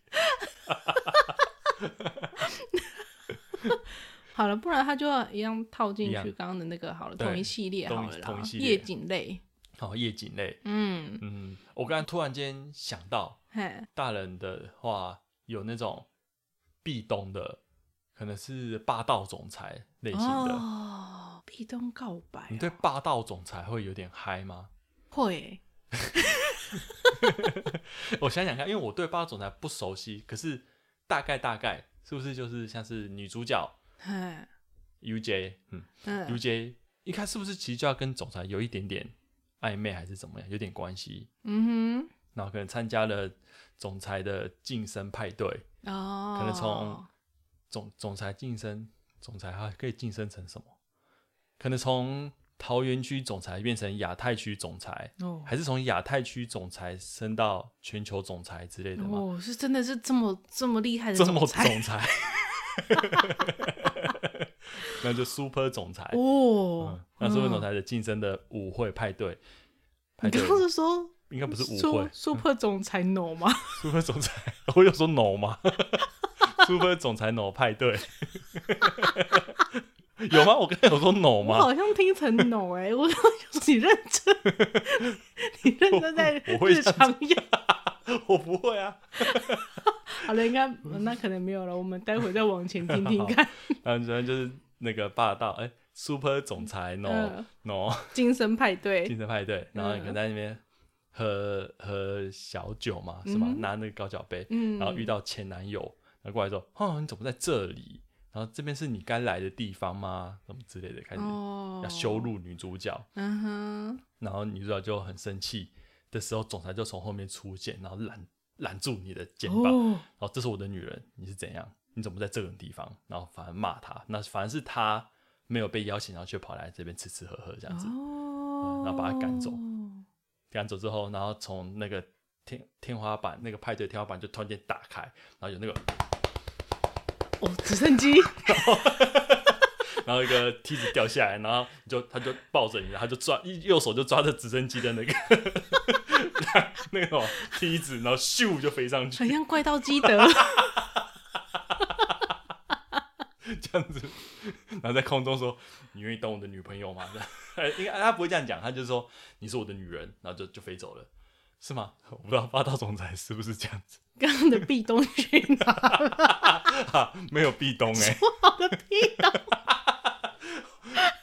好了，不然他就要一样套进去刚刚的那个好了，对同一系列同好了啦一系，列。夜景类。哦，夜景类，嗯，嗯，我刚才突然间想到，嘿，大人的话有那种壁咚的，可能是霸道总裁类型的，哦，壁咚告白你哦，对霸道总裁会有点嗨吗？会 我想想看，因为我对霸道总裁不熟悉，可是大概大概是不是就是像是女主角嘿，UJ，嗯嗯，，UJ 一开是不是其实就要跟总裁有一点点暧昧，还是怎么样，有点关系？嗯哼然后可能参加了总裁的晋升派对，哦，可能从总总裁晋升，总裁还可以晋升成什么？可能从桃园区总裁变成亚太区总裁，哦还是从亚太区总裁升到全球总裁之类的吗？哦，是真的是这么这么厉害的这么总裁 那就 Super 总裁。哦嗯，，那 Super 总裁的晋升的舞会派对，你刚刚是说应该不是舞说会 Super 总裁 no 吗？Super 总裁，我有说 no 吗？Super 总裁 no 派对，有吗？我刚才有说 no 我吗？好像听成 no 哎、我想说你认真，你认真在我 我会日这样常用。我不会啊。好了，应该那可能没有了，我们待会再往前听听看。然后就是那个霸道，哎、s u p e r 总裁 no、嗯 no 精神派对精，神派对，然后你可能在那边喝喝小酒嘛，是吗？嗯拿那个高脚杯，嗯，然后遇到前男友，然后过来说：“哦，你怎么在这里？然后这边是你该来的地方吗？什么之类的，开始哦，要羞，辱女主角。嗯哼，然后女主角就很生气的时候，总裁就从后面出现，然后拦拦住你的肩膀，哦，然后这是我的女人，你是怎样？你怎么在这种地方？然后反而骂她，那反而是她没有被邀请，然后却跑来这边吃吃喝喝这样子。哦，然后把她赶走赶走之后，然后从那个天天花板那个派对天花板就突然间打开，然后有那个，哦，直升机，然后一个梯子掉下来，然后你就他就抱着你，然后他就抓一右手就抓着直升机的那个 那个梯子，然后咻就飞上去很，像怪盗基德，这样子，然后在空中说：“你愿意当我的女朋友吗？”应该他不会这样讲，他就说：“你是我的女人。”然后就就飞走了，是吗？我不知道霸道总裁是不是这样子，刚刚的壁咚去哪了？没有壁咚哎、我的壁咚，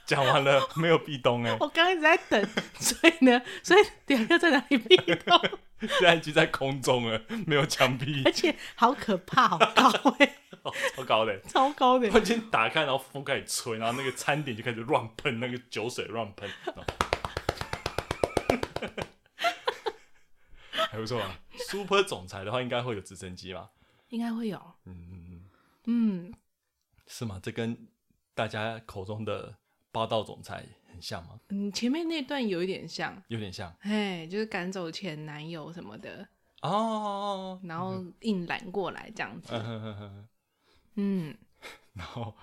讲完了没有壁咚哎、我刚刚一直在等，所以呢，所以等一下要在哪里壁咚？现在已经在空中了，没有墙壁而，且好可怕，好高哎、哦超高的。超高的突，然间打开，然后风开始吹，然后那个餐点就开始乱喷，那个酒水乱喷，还不错啊。Super 总裁的话，应该会有直升机吧？应该会有，嗯嗯嗯，嗯，是吗？这跟大家口中的霸道总裁很像吗？嗯，前面那段有一点像，有点像哎，就是赶走前男友什么的，哦。然后硬揽过来这样子，嗯 然后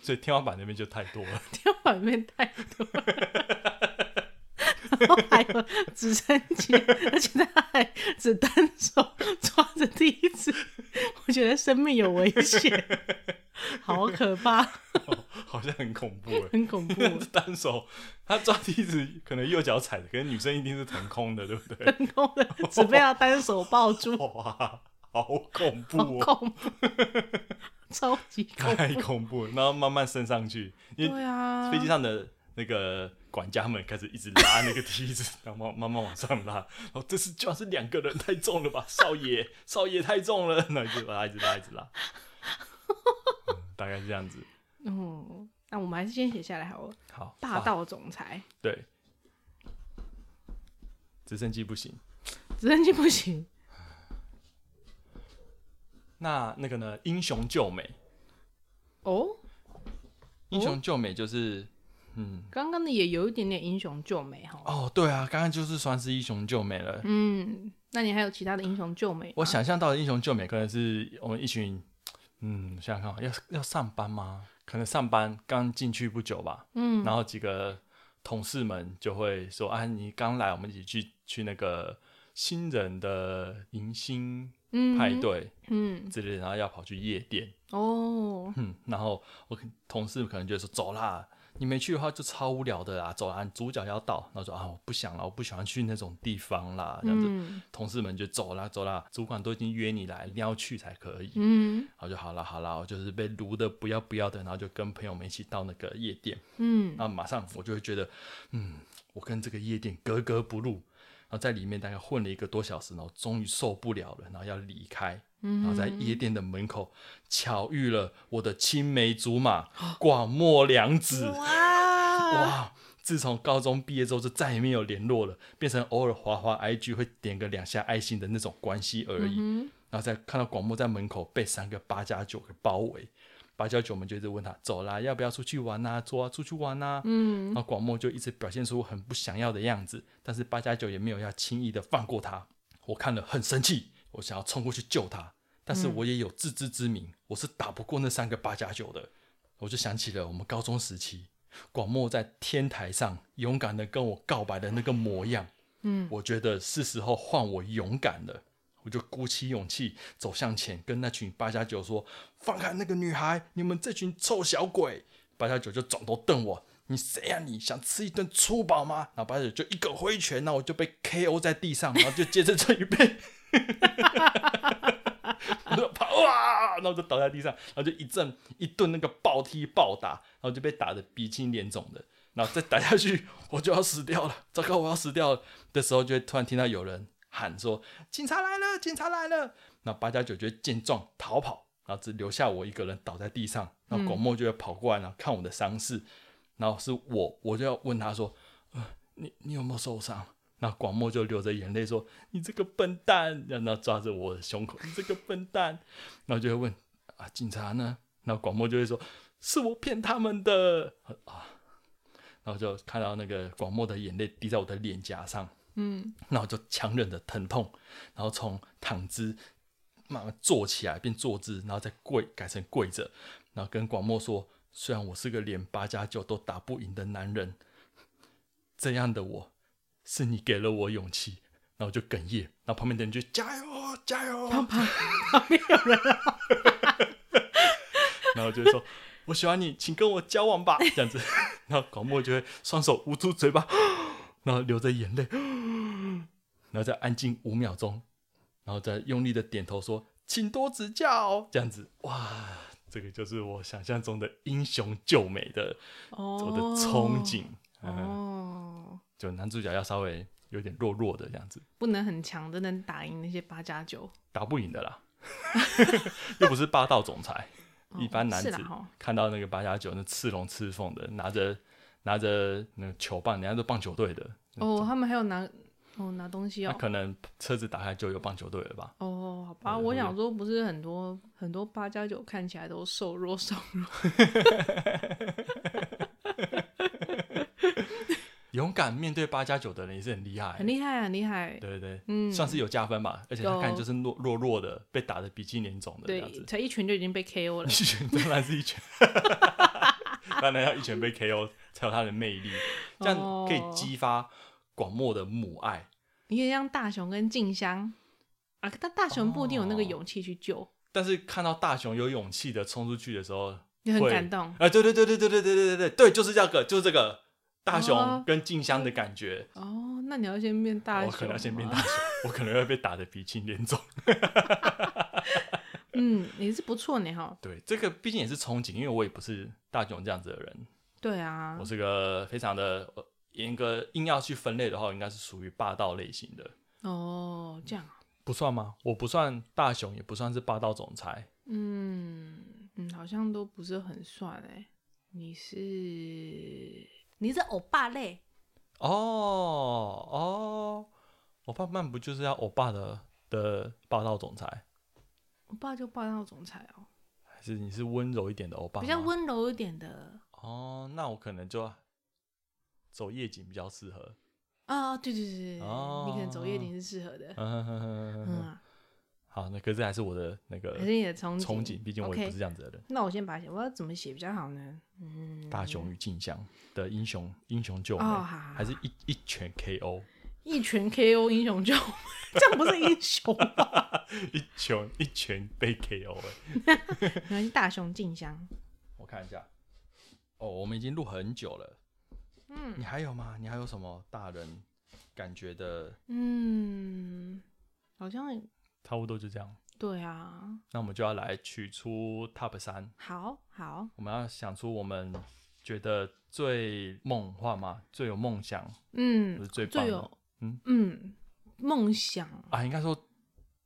所以天花板那边就太多了。天花板那边太多了。然 后还有直升机，而且他还只单手抓着梯子，我觉得生命有危险，好可怕，好像很恐怖哎。很恐怖，单手，他抓梯子可能右脚踩的，可是女生一定是腾空的，对不对？腾空的，只被他单手抱住，哇，好恐怖好哦，恐怖，超级恐太。恐怖了。然后慢慢升上去，因为对啊，飞机上的那个管家们开始一直拉那个梯子，然后慢慢慢往上拉。然后这是居然是两个人，太重了吧，少爷，少爷太重了，然后一直拉，一直拉，一直拉。嗯大概是这样子。嗯，那我们还是先写下来好了。好，霸道总裁，对，直升机不行。直升机不行。那那个呢？英雄救美，哦，英雄救美就是，嗯，刚刚的也有一点点英雄救美哈。哦，对啊，刚刚就是算是英雄救美了。嗯，那你还有其他的英雄救美？我想象到的英雄救美可能是我们一群，嗯，想想看，要要上班吗？可能上班刚进去不久吧，嗯，然后几个同事们就会说：“啊，你刚来，我们一起去去那个新人的迎新嗯派，对嗯，之类的，然后要跑去夜店，哦，嗯，然后我同事可能就说：走啦，你没去的话就超无聊的啦，走啦，主角要到，然后说啊，我不想了，我不喜欢去那种地方啦，这样子。嗯同事们就走啦走啦，主管都已经约你来，一定要去才可以。嗯然后就好了好了，我就是被撸的不要不要的，然后就跟朋友们一起到那个夜店，嗯然后马上我就会觉得，嗯，我跟这个夜店格格不入。然后在里面大概混了一个多小时，然后终于受不了了，然后要离开，嗯，然后在夜店的门口巧遇了我的青梅竹马广末凉子。哇，哇！自从高中毕业之后，就再也没有联络了，变成偶尔滑滑 IG 会点个两下爱心的那种关系而已。嗯然后再看到广末在门口被三个八加九给包围，八加九我们就一直问他走啦，要不要出去玩呐、走啊，出去玩呐、嗯然后广末就一直表现出很不想要的样子，但是八加九也没有要轻易的放过他。我看了很生气，我想要冲过去救他，但是我也有自知之明，我是打不过那三个八加九的。我就想起了我们高中时期广末在天台上勇敢的跟我告白的那个模样。嗯，我觉得是时候换我勇敢了，我就鼓起勇气走向前，跟那群八加九说：“放开那个女孩，你们这群臭小鬼！”八加九就转头瞪我：“你谁呀、你想吃一顿粗饱吗？”然后八加九就一个挥拳，那我就被 KO 在地上，然后就接着这一被。我就跑啊，然后就倒在地上，然后就一阵一顿那个暴踢暴打，然后就被打得鼻青脸肿的，然后再打下去，我就要死掉了，糟糕，我要死掉的时候，就会突然听到有人喊说：“警察来了，警察来了！”那八加九就见状逃跑，然后只留下我一个人倒在地上，然后广末就会跑过来，然后看我的伤势，然后是我，我就要问他说：“呃，你你有没有受伤？”那广末就流着眼泪说：“你这个笨蛋！”然后抓着我的胸口：“你这个笨蛋！”然后就会问：“啊，警察呢？”然后广末就会说：“是我骗他们的啊。”然后就看到那个广末的眼泪滴在我的脸颊上，嗯，然后就强忍着疼痛，然后从躺姿慢慢坐起来变坐姿，然后再跪改成跪着，然后跟广末说：“虽然我是个连八加九都打不赢的男人，这样的我是你给了我勇气。”然后就哽咽，然后旁边的人就加油加油，旁旁边有人啊，然后就会说：“我喜欢你，请跟我交往吧。”这样子，然后广末就会双手捂住嘴巴，然后流着眼泪，然后再安静五秒钟，然后再用力的点头说：“请多指教。”这样子，哇，这个就是我想象中的英雄救美的哦，我的憧憬。嗯，哦，就男主角要稍微有点弱弱的这样子，不能很强的能打赢那些八加九，打不赢的啦，又不是霸道总裁。哦一般男子看到那个八加九那刺龙刺凤的，拿着拿着那个球棒，人家都棒球队的，哦，他们还有拿哦拿东西哦，那可能车子打开就有棒球队了吧？哦，好吧，我想说，不是很多很多八加九看起来都瘦弱瘦弱，勇敢面对八加九的人也是很厉害，很厉害，很厉害。对对对，嗯，算是有加分吧。而且他看就是弱弱弱的，被打的鼻青脸肿的这样对，子，才一拳就已经被 KO 了。一。拳当然是一拳，当然要一拳被 KO 才有它的魅力，这样可以哦激发广漠的母爱。你可以让大雄跟静香啊，但大雄不一定有那个哦勇气去救，但是看到大雄有勇气的冲出去的时候，你很感动。啊，对对对对对对对对对对对，就是这个，就是这个大熊哦跟静香的感觉。哦，那你要先变大雄，我可能要先变大。雄，我可能会被打的鼻青脸肿。嗯，也是不错呢哈。对，这个毕竟也是憧憬，因为我也不是大雄这样子的人，对啊我，是个非常的呃严格，硬要去分类的话，应该是属于霸道类型的，哦，这样啊，不算吗？我不算大雄，也不算是霸道总裁。嗯嗯，好像都不是很算哎。你是你是欧巴类，哦哦，欧巴曼不就是要欧巴的的霸道总裁？欧巴就霸道总裁哦，还是你是温柔一点的欧巴？比较。温柔一点的。哦，那我可能就走夜景比较适合。啊，对对对对，哦你可能走夜景是适合的。嗯好，那可是还是我的那个还是你的憧憧憬，毕竟我也不是这样子的人。那我先把它写，我要怎么写比较好呢？嗯，大雄与静香的英雄英雄救美，哦，还是一一拳 KO，一拳 KO 英雄救美，这样不是英雄吗？一拳一拳被 KO 哎、没关系，大雄静香。我看一下，哦，我们已经录很久了，嗯。你还有吗？你还有什么大人感觉的？嗯，好像差不多就这样。对啊。那我们就要来取出 Top 三，好好，我们要想出我们觉得最梦幻嘛，最有梦想，就嗯是，最最有嗯？嗯梦想。啊，应该说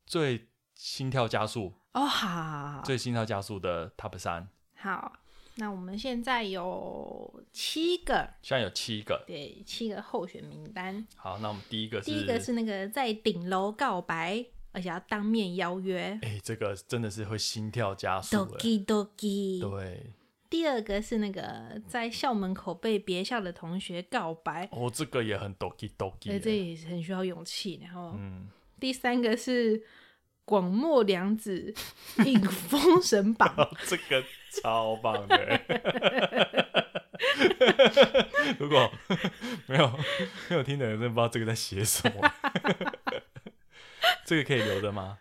最心跳加速、哦，好好好。最心跳加速的 Top 三，好。那我们现在有七个，现在有七个。对，七个候选名单。好，那我们第一个是，第一个是那个在顶楼告白，而且要当面邀约哎、这个真的是会心跳加速哎。，doki doki。对，第二个是那个在校门口被别校的同学告白，哦，这个也很 doki doki。这也是很需要勇气。然后嗯，第三个是广末凉子 引封神榜，这个超棒的。如果没有没有听的人，真的不知道这个在写什么。这个可以留着吗？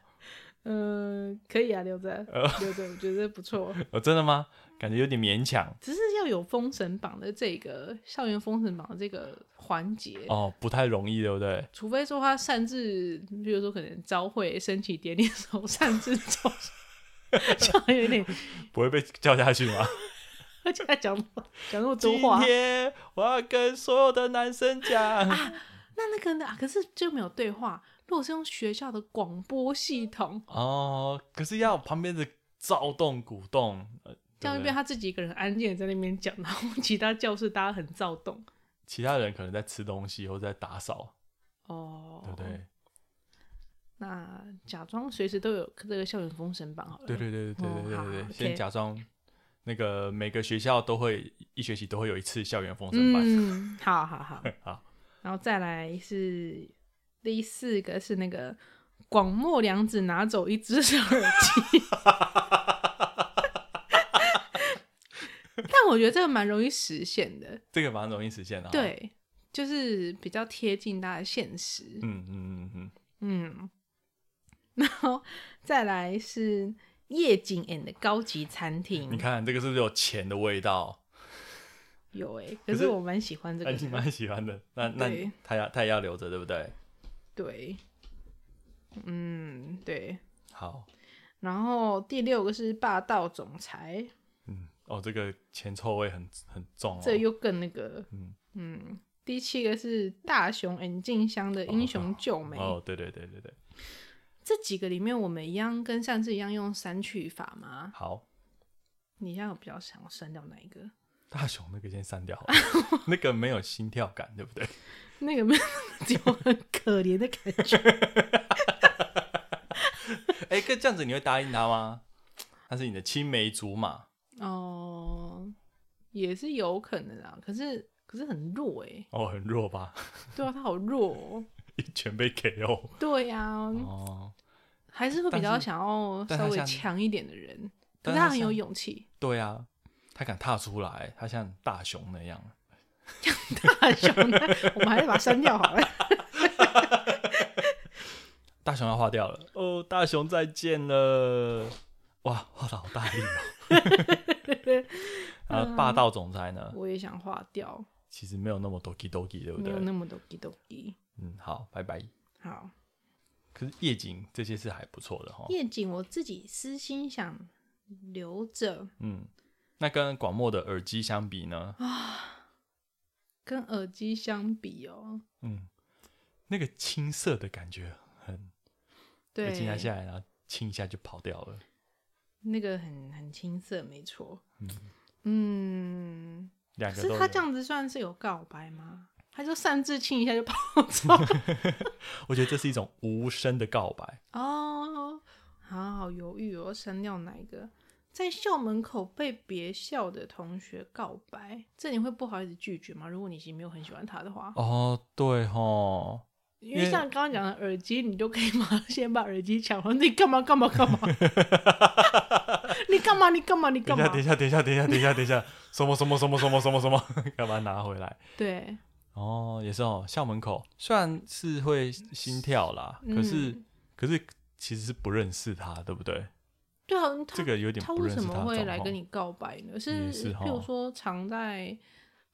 嗯、可以啊，留着，留着，我觉得不错。哦，真的吗？感觉有点勉强只是要有封神榜的这个校园封神榜的这个环节，哦，不太容易，对不对？除非说他擅自，比如说可能朝会升旗典礼的时候擅自走，这样有点，不会被叫下去吗？而且他讲讲那么多今话，天我要跟所有的男生讲，那那个呢？啊可是就没有对话。如果是用学校的广播系统，哦，可是要有旁边的躁动鼓动，呃这样对不对就变他自己一个人安静的在那边讲，然后其他教室大家很躁动。其他人可能在吃东西或者在打扫，哦，对不对？？那假装随时都有这个校园封神榜好了。对对对对对对对对先假装那个每个学校都会一学期都会有一次校园封神榜，嗯，好好好。好，然后再来是第四个是那个广末凉子拿走一只耳机，但我觉得这个蛮容易实现的，这个蛮容易实现的、，对，就是比较贴近大家的现实，嗯嗯嗯嗯，嗯，然后 再来是夜景 and 高级餐厅，你看这个是不是有钱的味道？有哎、可是可是我蛮喜欢这个，蛮喜欢的，那那他要他也要留着，对不对？对，嗯，对。好，然后第六个是霸道总裁，嗯，哦，这个前臭味很很重哦，这又更那个，嗯嗯第七个是大雄 and 静香的英雄救美，哦，对对对对对，这几个里面我们一样跟上次一样用删去法吗？好，你现在有比较想删掉哪一个？大雄那个先删掉好了，那个没有心跳感，对不对？那个没有，只有很可怜的感觉。哎，可这样子你会答应他吗？他是你的青梅竹马，哦，也是有可能啊，可是可是很弱哎、哦，很弱吧？对啊，他好弱、哦。一拳被 KO，对呀、哦，还是会比较想要稍微强一点的人，可是他很有勇气。对啊，他敢踏出来，他像大熊那样。大熊，我们还是把它删掉好了。大熊要化掉了哦，大熊再见了，哇，画的好大力哦。然 后霸道总裁呢，我也想划掉，其实没有那么 doki doki，对不对没有？那么多 g 多 g 嗯，好，拜拜。好，可是夜景这些是还不错的哈。夜景我自己私心想留着，嗯，那跟广末的耳机相比呢？啊跟耳机相比哦，嗯，那个青涩的感觉很，对耳，机拿下来然后亲一下就跑掉了。那个很 很青涩，没错。嗯，两个可是他这样子算是有告白吗？他就擅自亲一下就跑走 我觉得这是一种无声的告白。哦，好好犹豫哦，删掉哪一个？在校门口被别校的同学告白，这你会不好意思拒绝吗？如果你其实没有很喜欢他的话，哦，对吼，因为像刚刚讲的耳机，你都可以 马上先把耳机抢回来。你干嘛干嘛 干嘛？你干嘛你干嘛你干嘛等一下，？等一下，等一下，等一下，等一下，什么什么什么什么什么什么，干嘛拿回来。对，哦，也是哦，校门口虽然是会心跳啦，可是嗯可是其实是不认识他，对不对？对啊，他这个有点他为不认识什么会他的状况。来跟你告白呢？是也是譬如齁说藏在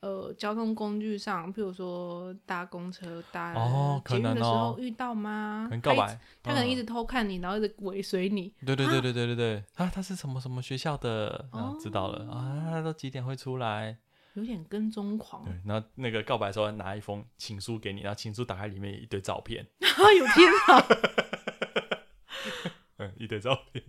呃交通工具上，譬如说搭公车、搭哦可捷运的时哦候遇到吗？可能告白他一直，他可能一嗯直偷看你，然后一直尾随你。对对对对对对对，啊，他是什么什么学校的？啊，知道了哦啊，他都几点会出来？有点跟踪狂，对，然后那个告白的时候拿一封情书给你，然后情书打开里面有一堆照片，啊，有天啊，嗯，一堆照片。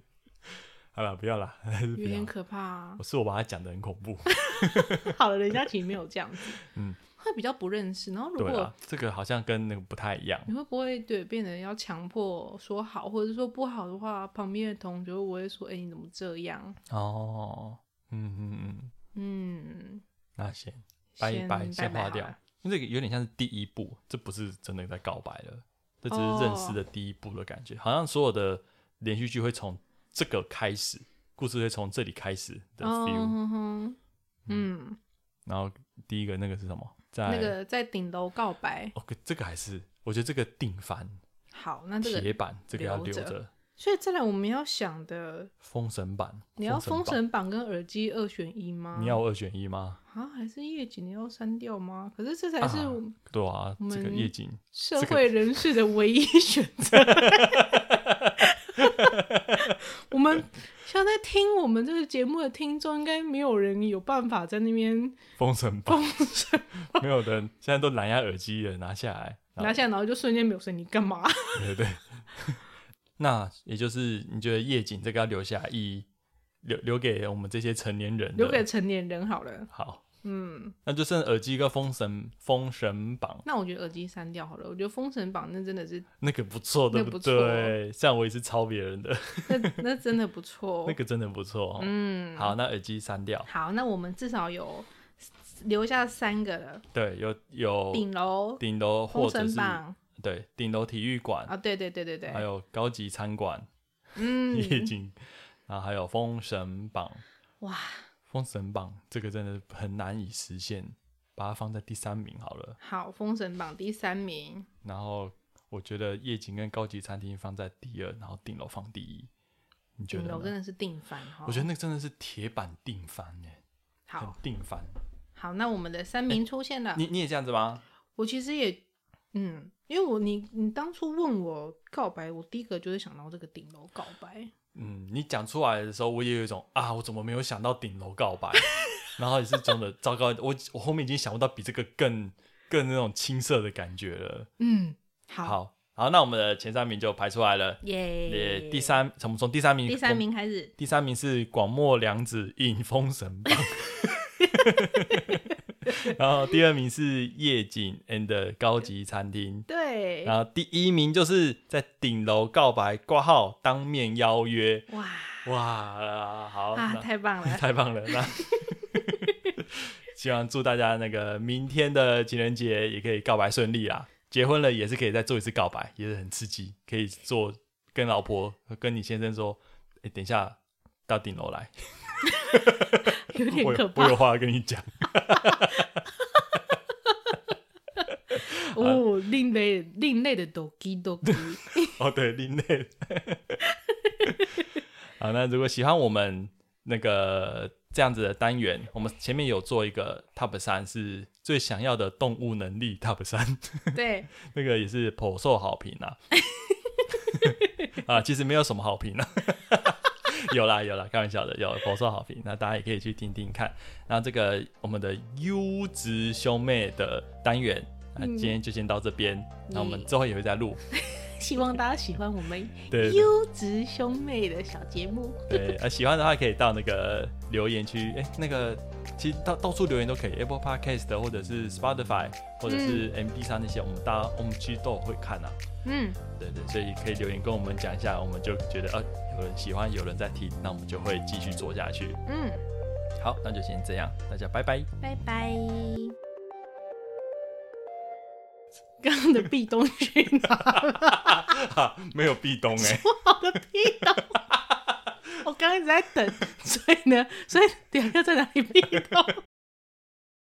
好了，不要了，有点。可怕、啊。是我把它讲的很恐怖。好了，人家其实没有这样子，嗯，会比较不认识。然后如果啊，这个好像跟那个不太一样。你会不会对变得要强迫说好，或者说不好的话，旁边的同学会不会说：“哎、你怎么这样哦，嗯嗯嗯，？”嗯，那先拜先拜，先划掉因为这个有点像是第一步，这不是真的在告白了，这只是认识的第一步的感觉，好像所有的连续剧会从这个开始，故事会从这里开始的 feel。嗯，然后第一个那个是什么？在那个在顶楼告白，哦，这个还是我觉得这个定番好，那这个，铁板，这个要留着。所以再来我们要想的，封神版，你要封神版跟耳机二选一吗？你要二选一吗？啊，还是夜景你要删掉吗？可是这才是啊对啊，我这个夜景，社会人士的唯一选择。像在听我们这个节目的听众，应该没有人有办法在那边封神吧，封神没有人现在都蓝牙耳机了，拿下来，拿下来，然后就瞬间没有声，音干嘛？对对对。那也就是你觉得夜景这个要留下来，以留留给我们这些成年人，留给成年人好了。好，嗯，那就剩耳机跟封神封神榜那我觉得耳机删掉好了。我觉得封神榜那真的是，那个不错，对不对？像我也是抄别人的，那那真的不错。那个真的不错、哦。嗯，好，那耳机删掉。好，那我们至少有留下三个了：对，有有顶楼、顶楼或封者是神榜对顶楼体育馆，啊，对对对对对，还有高级餐馆、嗯，夜景，然后还有封神榜。哇，封神榜这个真的很难以实现，把它放在第三名好了。好，封神榜第三名，然后我觉得夜景跟高级餐厅放在第二，然后顶楼放第一。你觉得？顶楼真的是定番哈。我觉得那个真的是铁板定番耶，很好定番。好，那我们的三名出现了。你你也这样子吗？我其实也，嗯，因为我你你当初问我告白，我第一个就是想到这个顶楼告白。嗯，你讲出来的时候，我也有一种啊，我怎么没有想到顶楼告白？然后也是真的糟糕，我我后面已经想不到比这个更更那种青涩的感觉了。嗯，好，好，好，那我们的前三名就排出来了。耶也第三，从从第三名，第三，名开始，第三名是广末凉子引风神榜，然后第二名是夜景 and 高级餐厅，对，然后第一名就是在顶楼告白挂号当面邀约，哇。哇，好，啊，那太棒了，太棒了，那 希望祝大家那个明天的情人节也可以告白顺利啦。结婚了也是可以再做一次告白，也是很刺激，可以做跟老婆跟你先生说，哎、等一下到顶楼来，有点我可怕有我有话要跟你讲。哦，另类另类的抖机抖机，哦，对，另类。好，那如果喜欢我们那个这样子的单元，我们前面有做一个 Top 三，是最想要的动物能力 Top 三，对，那个也是颇受好评啊。啊，其实没有什么好评啊。有啦有啦，开玩笑的，有颇受好评，那大家也可以去听听看。那这个我们的优质兄妹的单元，啊，嗯今天就先到这边，那我们之后也会再录。希望大家喜欢我们 优质兄妹的小节目。对，呃，喜欢的话可以到那个留言区，哎、那个其实到到处留言都可以，Apple Podcast 或者是 Spotify 或者是 MB 三那些，我们大家我们其实都有会看啊。嗯，对对，所以可以留言跟我们讲一下，我们就觉得呃有人喜欢，有人在听，那我们就会继续做下去。嗯，好，那就先这样，大家拜拜。拜拜。刚刚的壁咚去哪了？没有壁咚哎、我的壁咚，我刚刚一直在等，所以呢，所以等一下在哪里壁咚？